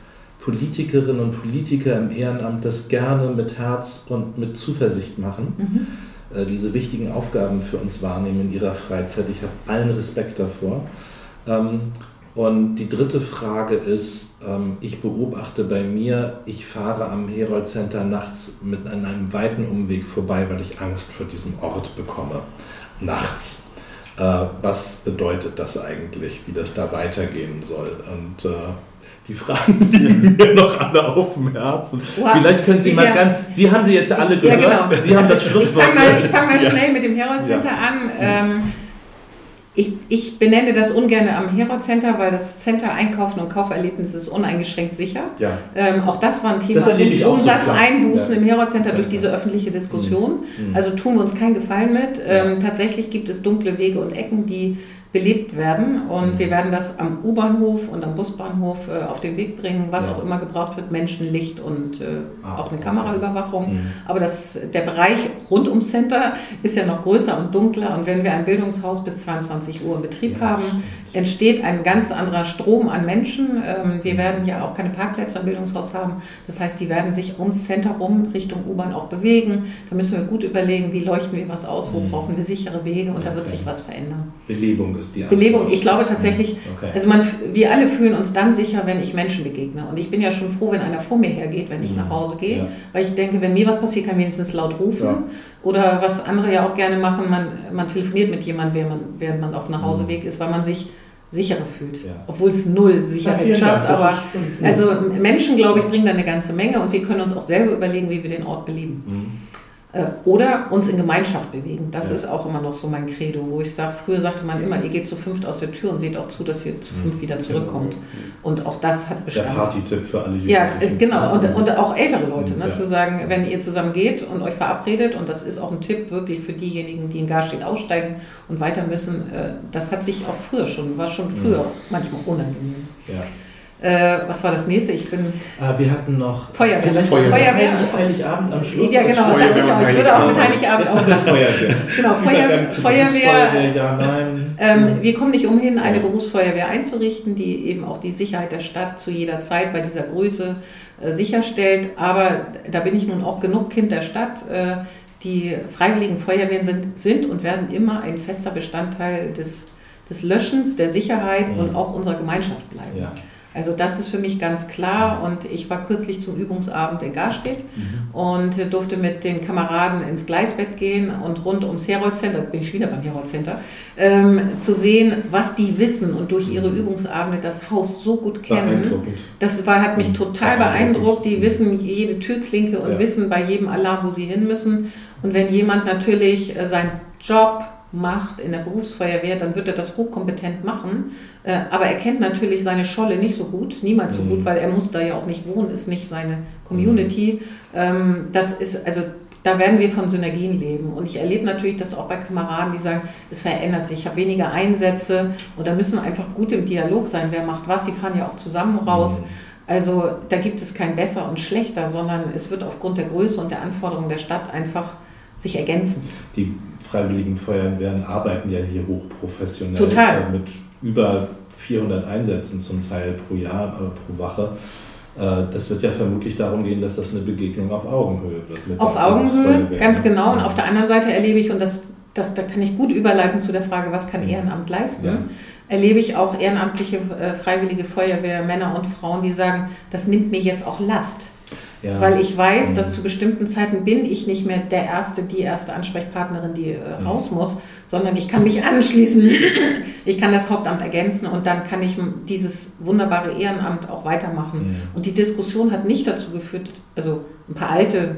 Politikerinnen und Politiker im Ehrenamt das gerne mit Herz und mit Zuversicht machen, äh, diese wichtigen Aufgaben für uns wahrnehmen in ihrer Freizeit. Ich habe allen Respekt davor. Ähm, und die dritte Frage ist, ähm, ich beobachte bei mir, ich fahre am Herold Center nachts mit an einem weiten Umweg vorbei, weil ich Angst vor diesem Ort bekomme. Nachts. Äh, was bedeutet das eigentlich, wie das da weitergehen soll? Und äh, die Fragen liegen mir noch alle auf dem Herzen. Wow. Vielleicht können Sie Ich mal ja- ganz, Sie haben sie jetzt alle Ja, gehört, genau. Sie haben das Ich Schlusswort. fange mal, ich fang mal Ja. schnell mit dem Herold Center an. Ähm, ich, ich benenne das ungern am Herold Center, weil das Center Einkaufen und Kauferlebnis ist uneingeschränkt sicher. Ja. Ähm, auch das war ein Thema. Ich auch so, Umsatzeinbußen klar. im Herold Center Ja, durch diese öffentliche Diskussion. Mhm. Also tun wir uns keinen Gefallen mit. Ähm, tatsächlich gibt es dunkle Wege und Ecken, die belebt werden. Und wir werden das am U-Bahnhof und am Busbahnhof äh, auf den Weg bringen, was Ja. auch immer gebraucht wird, Menschen, Licht und äh, Ah, auch eine okay. Kameraüberwachung. Mhm. Aber das, der Bereich rund ums Center ist ja noch größer und dunkler. Und wenn wir ein Bildungshaus bis 22 Uhr in Betrieb Ja, haben, stimmt. entsteht ein ganz anderer Strom an Menschen. Ähm, wir Mhm. werden ja auch keine Parkplätze am Bildungshaus haben. Das heißt, die werden sich ums Center rum Richtung U-Bahn auch bewegen. Da müssen wir gut überlegen, wie leuchten wir was aus, wo Mhm. brauchen wir sichere Wege und da wird Okay. sich was verändern. Belebung ist die Antwort. Belebung, ich glaube tatsächlich, Okay. also man, wir alle fühlen uns dann sicher, wenn ich Menschen begegne. Und ich bin ja schon froh, wenn einer vor mir hergeht, wenn ich Mhm. nach Hause gehe, Ja. weil ich denke, wenn mir was passiert, kann ich wenigstens laut rufen. Ja. Oder was andere ja auch gerne machen, man, man telefoniert mit jemandem, während man, während man auf dem Nachhauseweg ist, weil man sich sicherer fühlt. Ja. Obwohl es null Sicherheit schafft. Aber ist- also Menschen, glaube ich, bringen da eine ganze Menge und wir können uns auch selber überlegen, wie wir den Ort beleben. Mhm. Äh, Oder uns in Gemeinschaft bewegen. Das Ja. ist auch immer noch so mein Credo, wo ich sage, früher sagte man immer, ihr geht zu fünft aus der Tür und seht auch zu, dass ihr zu fünft wieder zurückkommt. Und auch das hat Der Bestand. Partytipp für alle Ja, Jugendlichen. es- genau. Und, und auch ältere Leute, ne, Ja. zu sagen, wenn ihr zusammen geht und euch verabredet, und das ist auch ein Tipp wirklich für diejenigen, die in Garstedt aussteigen und weiter müssen, äh, das hat sich auch früher schon, war schon früher manchmal unangenehm. Ja. Äh, was war das nächste? Ich bin. Ah, wir hatten noch. Feuerwehr. Vielleicht Feuerwehr. Feuerwehr. Heiligabend am Schluss. Ja, genau, das dachte ich auch. Ich würde auch mit Heiligabend auch. Feuerwehr. Genau, Feuer, Feuerwehr. Ja, nein. Ähm, wir kommen nicht umhin, eine Berufsfeuerwehr einzurichten, die eben auch die Sicherheit der Stadt zu jeder Zeit bei dieser Größe äh, sicherstellt. Aber da bin ich nun auch genug Kind der Stadt. Äh, die freiwilligen Feuerwehren sind, sind und werden immer ein fester Bestandteil des, des Löschens, der Sicherheit mhm. und auch unserer Gemeinschaft bleiben. Ja. Also das ist für mich ganz klar und ich war kürzlich zum Übungsabend in Garstedt mhm. und durfte mit den Kameraden ins Gleisbett gehen und rund ums Herold Center, bin ich wieder beim Herold Center, ähm, zu sehen, was die wissen und durch ihre mhm. Übungsabende das Haus so gut kennen. Das war, hat mich mhm. total beeindruckt. Die wissen jede Türklinke und ja. wissen bei jedem Alarm, wo sie hin müssen. Und wenn jemand natürlich äh, seinen Job macht in der Berufsfeuerwehr, dann wird er das hochkompetent machen. Äh, aber er kennt natürlich seine Scholle nicht so gut, niemals so mhm. gut, weil er muss da ja auch nicht wohnen, ist nicht seine Community. Mhm. Das ist, also da werden wir von Synergien leben. Und ich erlebe natürlich das auch bei Kameraden, die sagen, es verändert sich, ich habe weniger Einsätze und da müssen wir einfach gut im Dialog sein, wer macht was. Sie fahren ja auch zusammen raus. Mhm. Also da gibt es kein besser und schlechter, sondern es wird aufgrund der Größe und der Anforderungen der Stadt einfach sich ergänzen. Die Freiwilligen Feuerwehren arbeiten ja hier hochprofessionell Total. Äh, mit über 400 Einsätzen zum Teil pro Jahr, äh, pro Wache. Äh, das wird ja vermutlich darum gehen, dass das eine Begegnung auf Augenhöhe wird. auf Augenhöhe, ganz genau. Und auf der anderen Seite erlebe ich, und das, das, da kann ich gut überleiten zu der Frage, was kann Ehrenamt leisten, ja. erlebe ich auch ehrenamtliche äh, freiwillige Feuerwehr, Männer und Frauen, die sagen, das nimmt mir jetzt auch Last. Ja. Weil ich weiß, dass zu bestimmten Zeiten bin ich nicht mehr der erste, die erste Ansprechpartnerin, die äh, raus muss, sondern ich kann mich anschließen, ich kann das Hauptamt ergänzen und dann kann ich dieses wunderbare Ehrenamt auch weitermachen. Mhm. Und die Diskussion hat nicht dazu geführt, also ein paar alte,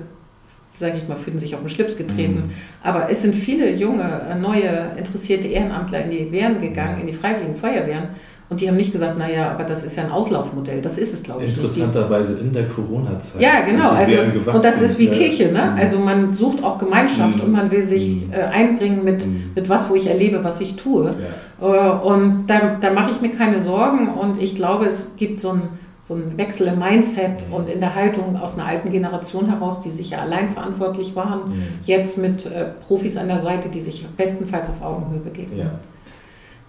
sage ich mal, fühlen sich auf den Schlips getreten, mhm. aber es sind viele junge, neue, interessierte Ehrenamtler in die Wehren gegangen, in die Freiwilligen Feuerwehren und die haben nicht gesagt, naja, aber das ist ja ein Auslaufmodell. Das ist es, glaube ich. Interessanterweise in der Corona-Zeit. Ja, genau. Also, und das ist wie Kirche. Ne? Mhm. Also man sucht auch Gemeinschaft mhm. und man will sich mhm. äh, einbringen mit, mhm. mit was, wo ich erlebe, was ich tue. Ja. Äh, und da, da mache ich mir keine Sorgen. Und ich glaube, es gibt so ein so ein Wechsel im Mindset mhm. und in der Haltung aus einer alten Generation heraus, die sich ja allein verantwortlich waren, mhm. jetzt mit äh, Profis an der Seite, die sich bestenfalls auf Augenhöhe begegnen. Ja.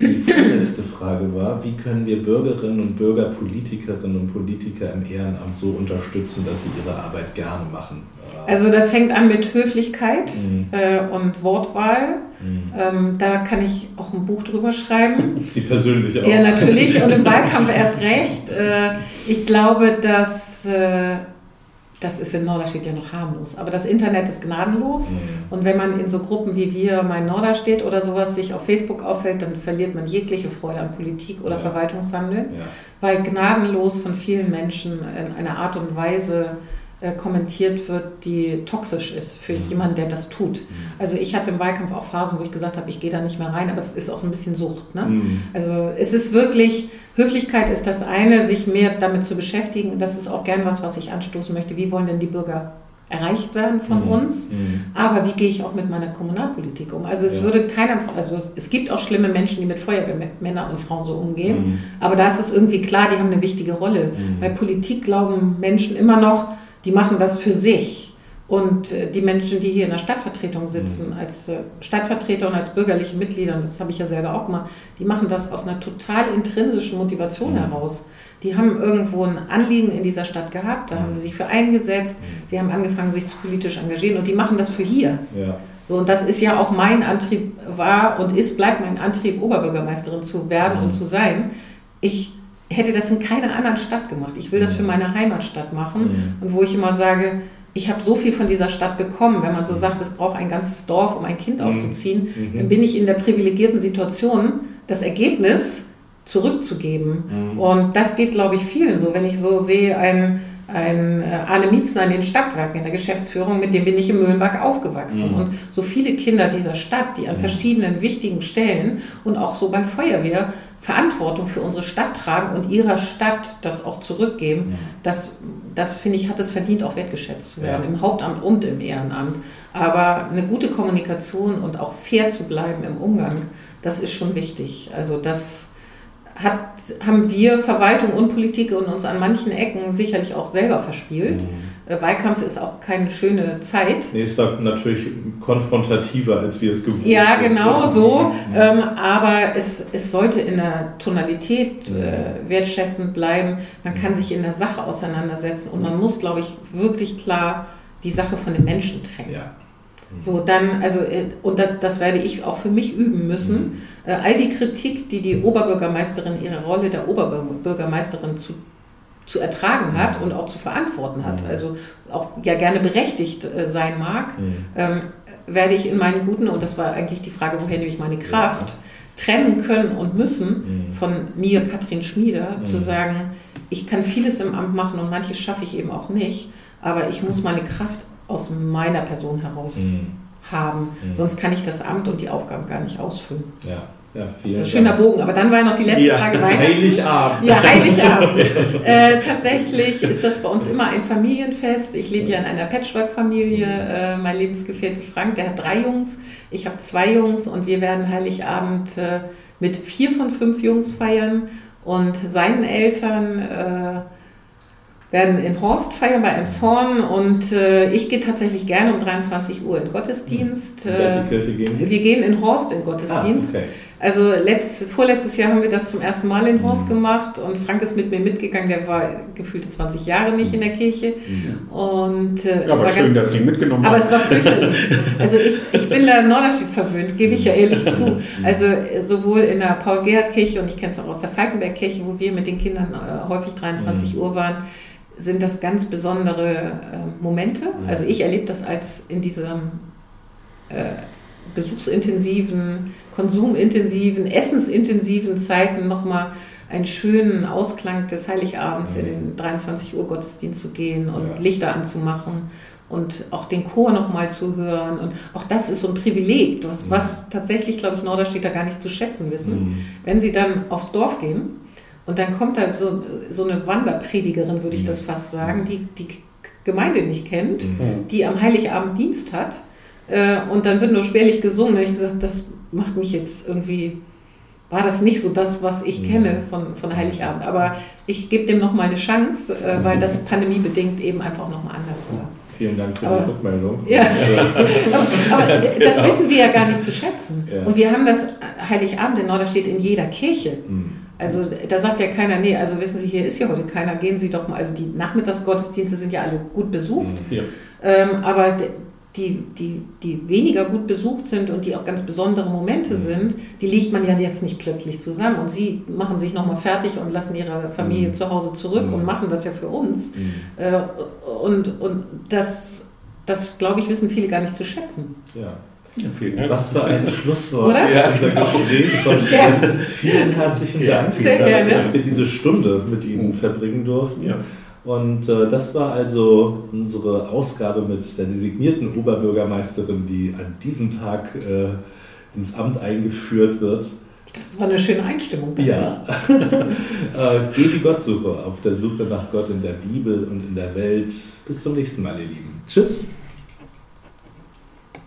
Die vorletzte Frage war, wie können wir Bürgerinnen und Bürger, Politikerinnen und Politiker im Ehrenamt so unterstützen, dass sie ihre Arbeit gerne machen? Also das fängt an mit Höflichkeit mhm. äh, und Wortwahl. Mhm. Ähm, da kann ich auch ein Buch drüber schreiben. Sie persönlich auch. Ja, natürlich. Und im Wahlkampf erst recht. Äh, ich glaube, dass... Äh, das ist in Norderstedt ja noch harmlos. Aber das Internet ist gnadenlos. Mhm. Und wenn man in so Gruppen wie wir, mein Norderstedt oder sowas, sich auf Facebook aufhält, dann verliert man jegliche Freude an Politik oder ja. Verwaltungshandeln, ja. weil gnadenlos von vielen Menschen in einer Art und Weise kommentiert wird, die toxisch ist für mhm. jemanden, der das tut. Mhm. Also ich hatte im Wahlkampf auch Phasen, wo ich gesagt habe, ich gehe da nicht mehr rein, aber es ist auch so ein bisschen Sucht. Ne? Mhm. Also es ist wirklich, Höflichkeit ist das eine, sich mehr damit zu beschäftigen. Das ist auch gern was, was ich anstoßen möchte. Wie wollen denn die Bürger erreicht werden von mhm. uns, mhm. aber wie gehe ich auch mit meiner Kommunalpolitik um? Also es ja. würde keiner, also es, gibt auch schlimme Menschen, die mit Feuerwehrmännern und Frauen so umgehen, mhm. aber da ist es irgendwie klar, die haben eine wichtige Rolle. Bei Politik glauben Menschen immer noch, die machen das für sich. Und äh, die Menschen, die hier in der Stadtvertretung sitzen, mhm. als äh, Stadtvertreter und als bürgerliche Mitglieder, und das habe ich ja selber auch gemacht, die machen das aus einer total intrinsischen Motivation mhm. heraus. Die haben irgendwo ein Anliegen in dieser Stadt gehabt, da haben sie sich für eingesetzt, mhm. sie haben angefangen, sich zu politisch engagieren und die machen das für hier. Ja. So, und das ist ja auch mein Antrieb, war und ist, bleibt mein Antrieb, Oberbürgermeisterin zu werden mhm. und zu sein. Ich hätte das in keiner anderen Stadt gemacht. Ich will das für meine Heimatstadt machen. Und wo ich immer sage, ich habe so viel von dieser Stadt bekommen. Wenn man so sagt, es braucht ein ganzes Dorf, um ein Kind mhm. aufzuziehen, mhm. dann bin ich in der privilegierten Situation, das Ergebnis zurückzugeben. Mhm. Und das geht, glaube ich, vielen so. Wenn ich so sehe, ein, ein äh, Arne Mietzner in den Stadtwerken, in der Geschäftsführung, mit dem bin ich in Mühlenberg aufgewachsen. Mhm. Und so viele Kinder dieser Stadt, die an verschiedenen wichtigen Stellen und auch so bei Feuerwehr Verantwortung für unsere Stadt tragen und ihrer Stadt das auch zurückgeben, mhm. das, das finde ich, hat es verdient, auch wertgeschätzt zu werden, ja. im Hauptamt und im Ehrenamt. Aber eine gute Kommunikation und auch fair zu bleiben im Umgang, das ist schon wichtig. Also das hat, haben wir Verwaltung und Politik und uns an manchen Ecken sicherlich auch selber verspielt. Mhm. Äh, Wahlkampf ist auch keine schöne Zeit. Nee, es war natürlich konfrontativer, als wir es gewohnt sind. Ja, genau so. Mhm. Ähm, aber es, es sollte in der Tonalität äh, wertschätzend bleiben. Man kann sich in der Sache auseinandersetzen und man muss, glaube ich, wirklich klar die Sache von den Menschen trennen. Ja. So, dann, also, äh, und das, das werde ich auch für mich üben müssen. Mhm. Äh, all die Kritik, die die Oberbürgermeisterin, ihre Rolle der Oberbürgermeisterin zu, zu ertragen hat mhm. und auch zu verantworten hat, mhm. also auch ja gerne berechtigt äh, sein mag, mhm. ähm, werde ich in meinen guten, und das war eigentlich die Frage, woher nehme ich meine Kraft, trennen können und müssen von mir, Katrin Schmieder, zu sagen, ich kann vieles im Amt machen und manches schaffe ich eben auch nicht, aber ich muss meine Kraft aus meiner Person heraus haben. Sonst kann ich das Amt und die Aufgaben gar nicht ausfüllen. Ja. Ja, vielen das ist ein schöner Bogen, aber dann war ja noch die letzte ja, Frage. Heiligabend. Ja, Heiligabend. äh, tatsächlich ist das bei uns immer ein Familienfest. Ich lebe ja in einer Patchwork-Familie. Äh, mein Lebensgefährte Frank, der hat drei Jungs. Ich habe zwei Jungs und wir werden Heiligabend äh, mit vier von fünf Jungs feiern und seinen Eltern äh, werden in Horst feiern bei Emshorn und äh, ich gehe tatsächlich gerne um 23 Uhr in Gottesdienst. In welche Kirche gehen Sie? Wir gehen in Horst in Gottesdienst. Ah, okay. Also letzt, vorletztes Jahr haben wir das zum ersten Mal in Horst mhm. gemacht und Frank ist mit mir mitgegangen, der war gefühlte 20 Jahre nicht in der Kirche. Mhm. Und, äh, ja, aber schön, ganz, dass Sie mitgenommen haben. Aber es war fürchterlich. Also ich, ich bin da Norderstedt verwöhnt, gebe ich ja ehrlich zu. Mhm. Also sowohl in der Paul-Gerhardt-Kirche und ich kenne es auch aus der Falkenberg-Kirche, wo wir mit den Kindern äh, häufig 23 mhm. Uhr waren, sind das ganz besondere äh, Momente. Mhm. Also ich erlebe das als in diesem äh, besuchsintensiven, konsumintensiven, essensintensiven Zeiten nochmal einen schönen Ausklang des Heiligabends mhm. in den 23 Uhr Gottesdienst zu gehen und ja. Lichter anzumachen und auch den Chor nochmal zu hören. Und auch das ist so ein Privileg, was, mhm. was tatsächlich, glaube ich, Norderstädter gar nicht zu schätzen wissen. Mhm. Wenn sie dann aufs Dorf gehen und dann kommt da so, so eine Wanderpredigerin, würde ich mhm. das fast sagen, die die Gemeinde nicht kennt, mhm. die am Heiligabend Dienst hat. Äh, und dann wird nur spärlich gesungen. Da habe ich gesagt, das macht mich jetzt irgendwie, war das nicht so das, was ich mhm. kenne von, von Heiligabend. Aber ich gebe dem noch mal eine Chance, äh, weil das pandemiebedingt eben einfach noch mal anders war. Vielen Dank für aber, die Rückmeldung. Ja. aber, das genau. wissen wir ja gar nicht zu schätzen. Ja. Und wir haben das Heiligabend in Norderstedt in jeder Kirche. Mhm. Also da sagt ja keiner, nee, also wissen Sie, hier ist ja heute keiner, gehen Sie doch mal. Also die Nachmittagsgottesdienste sind ja alle gut besucht. Mhm. Ja. Ähm, aber die, die, die weniger gut besucht sind und die auch ganz besondere Momente mhm. sind, die legt man ja jetzt nicht plötzlich zusammen. Und sie machen sich nochmal fertig und lassen ihre Familie mhm. zu Hause zurück mhm. und machen das ja für uns. Mhm. Äh, und und das, das glaube ich, wissen viele gar nicht zu schätzen. Ja. Ja, Was für ein Schlusswort Gespräch. Ja. Vielen herzlichen Dank, Sehr gerne. dass wir diese Stunde mit Ihnen verbringen durften. Ja. Und äh, das war also unsere Ausgabe mit der designierten Oberbürgermeisterin, die an diesem Tag äh, ins Amt eingeführt wird. Das war eine schöne Einstimmung. Ja. äh, Gebi Gottsuche auf der Suche nach Gott in der Bibel und in der Welt. Bis zum nächsten Mal, ihr Lieben. Tschüss.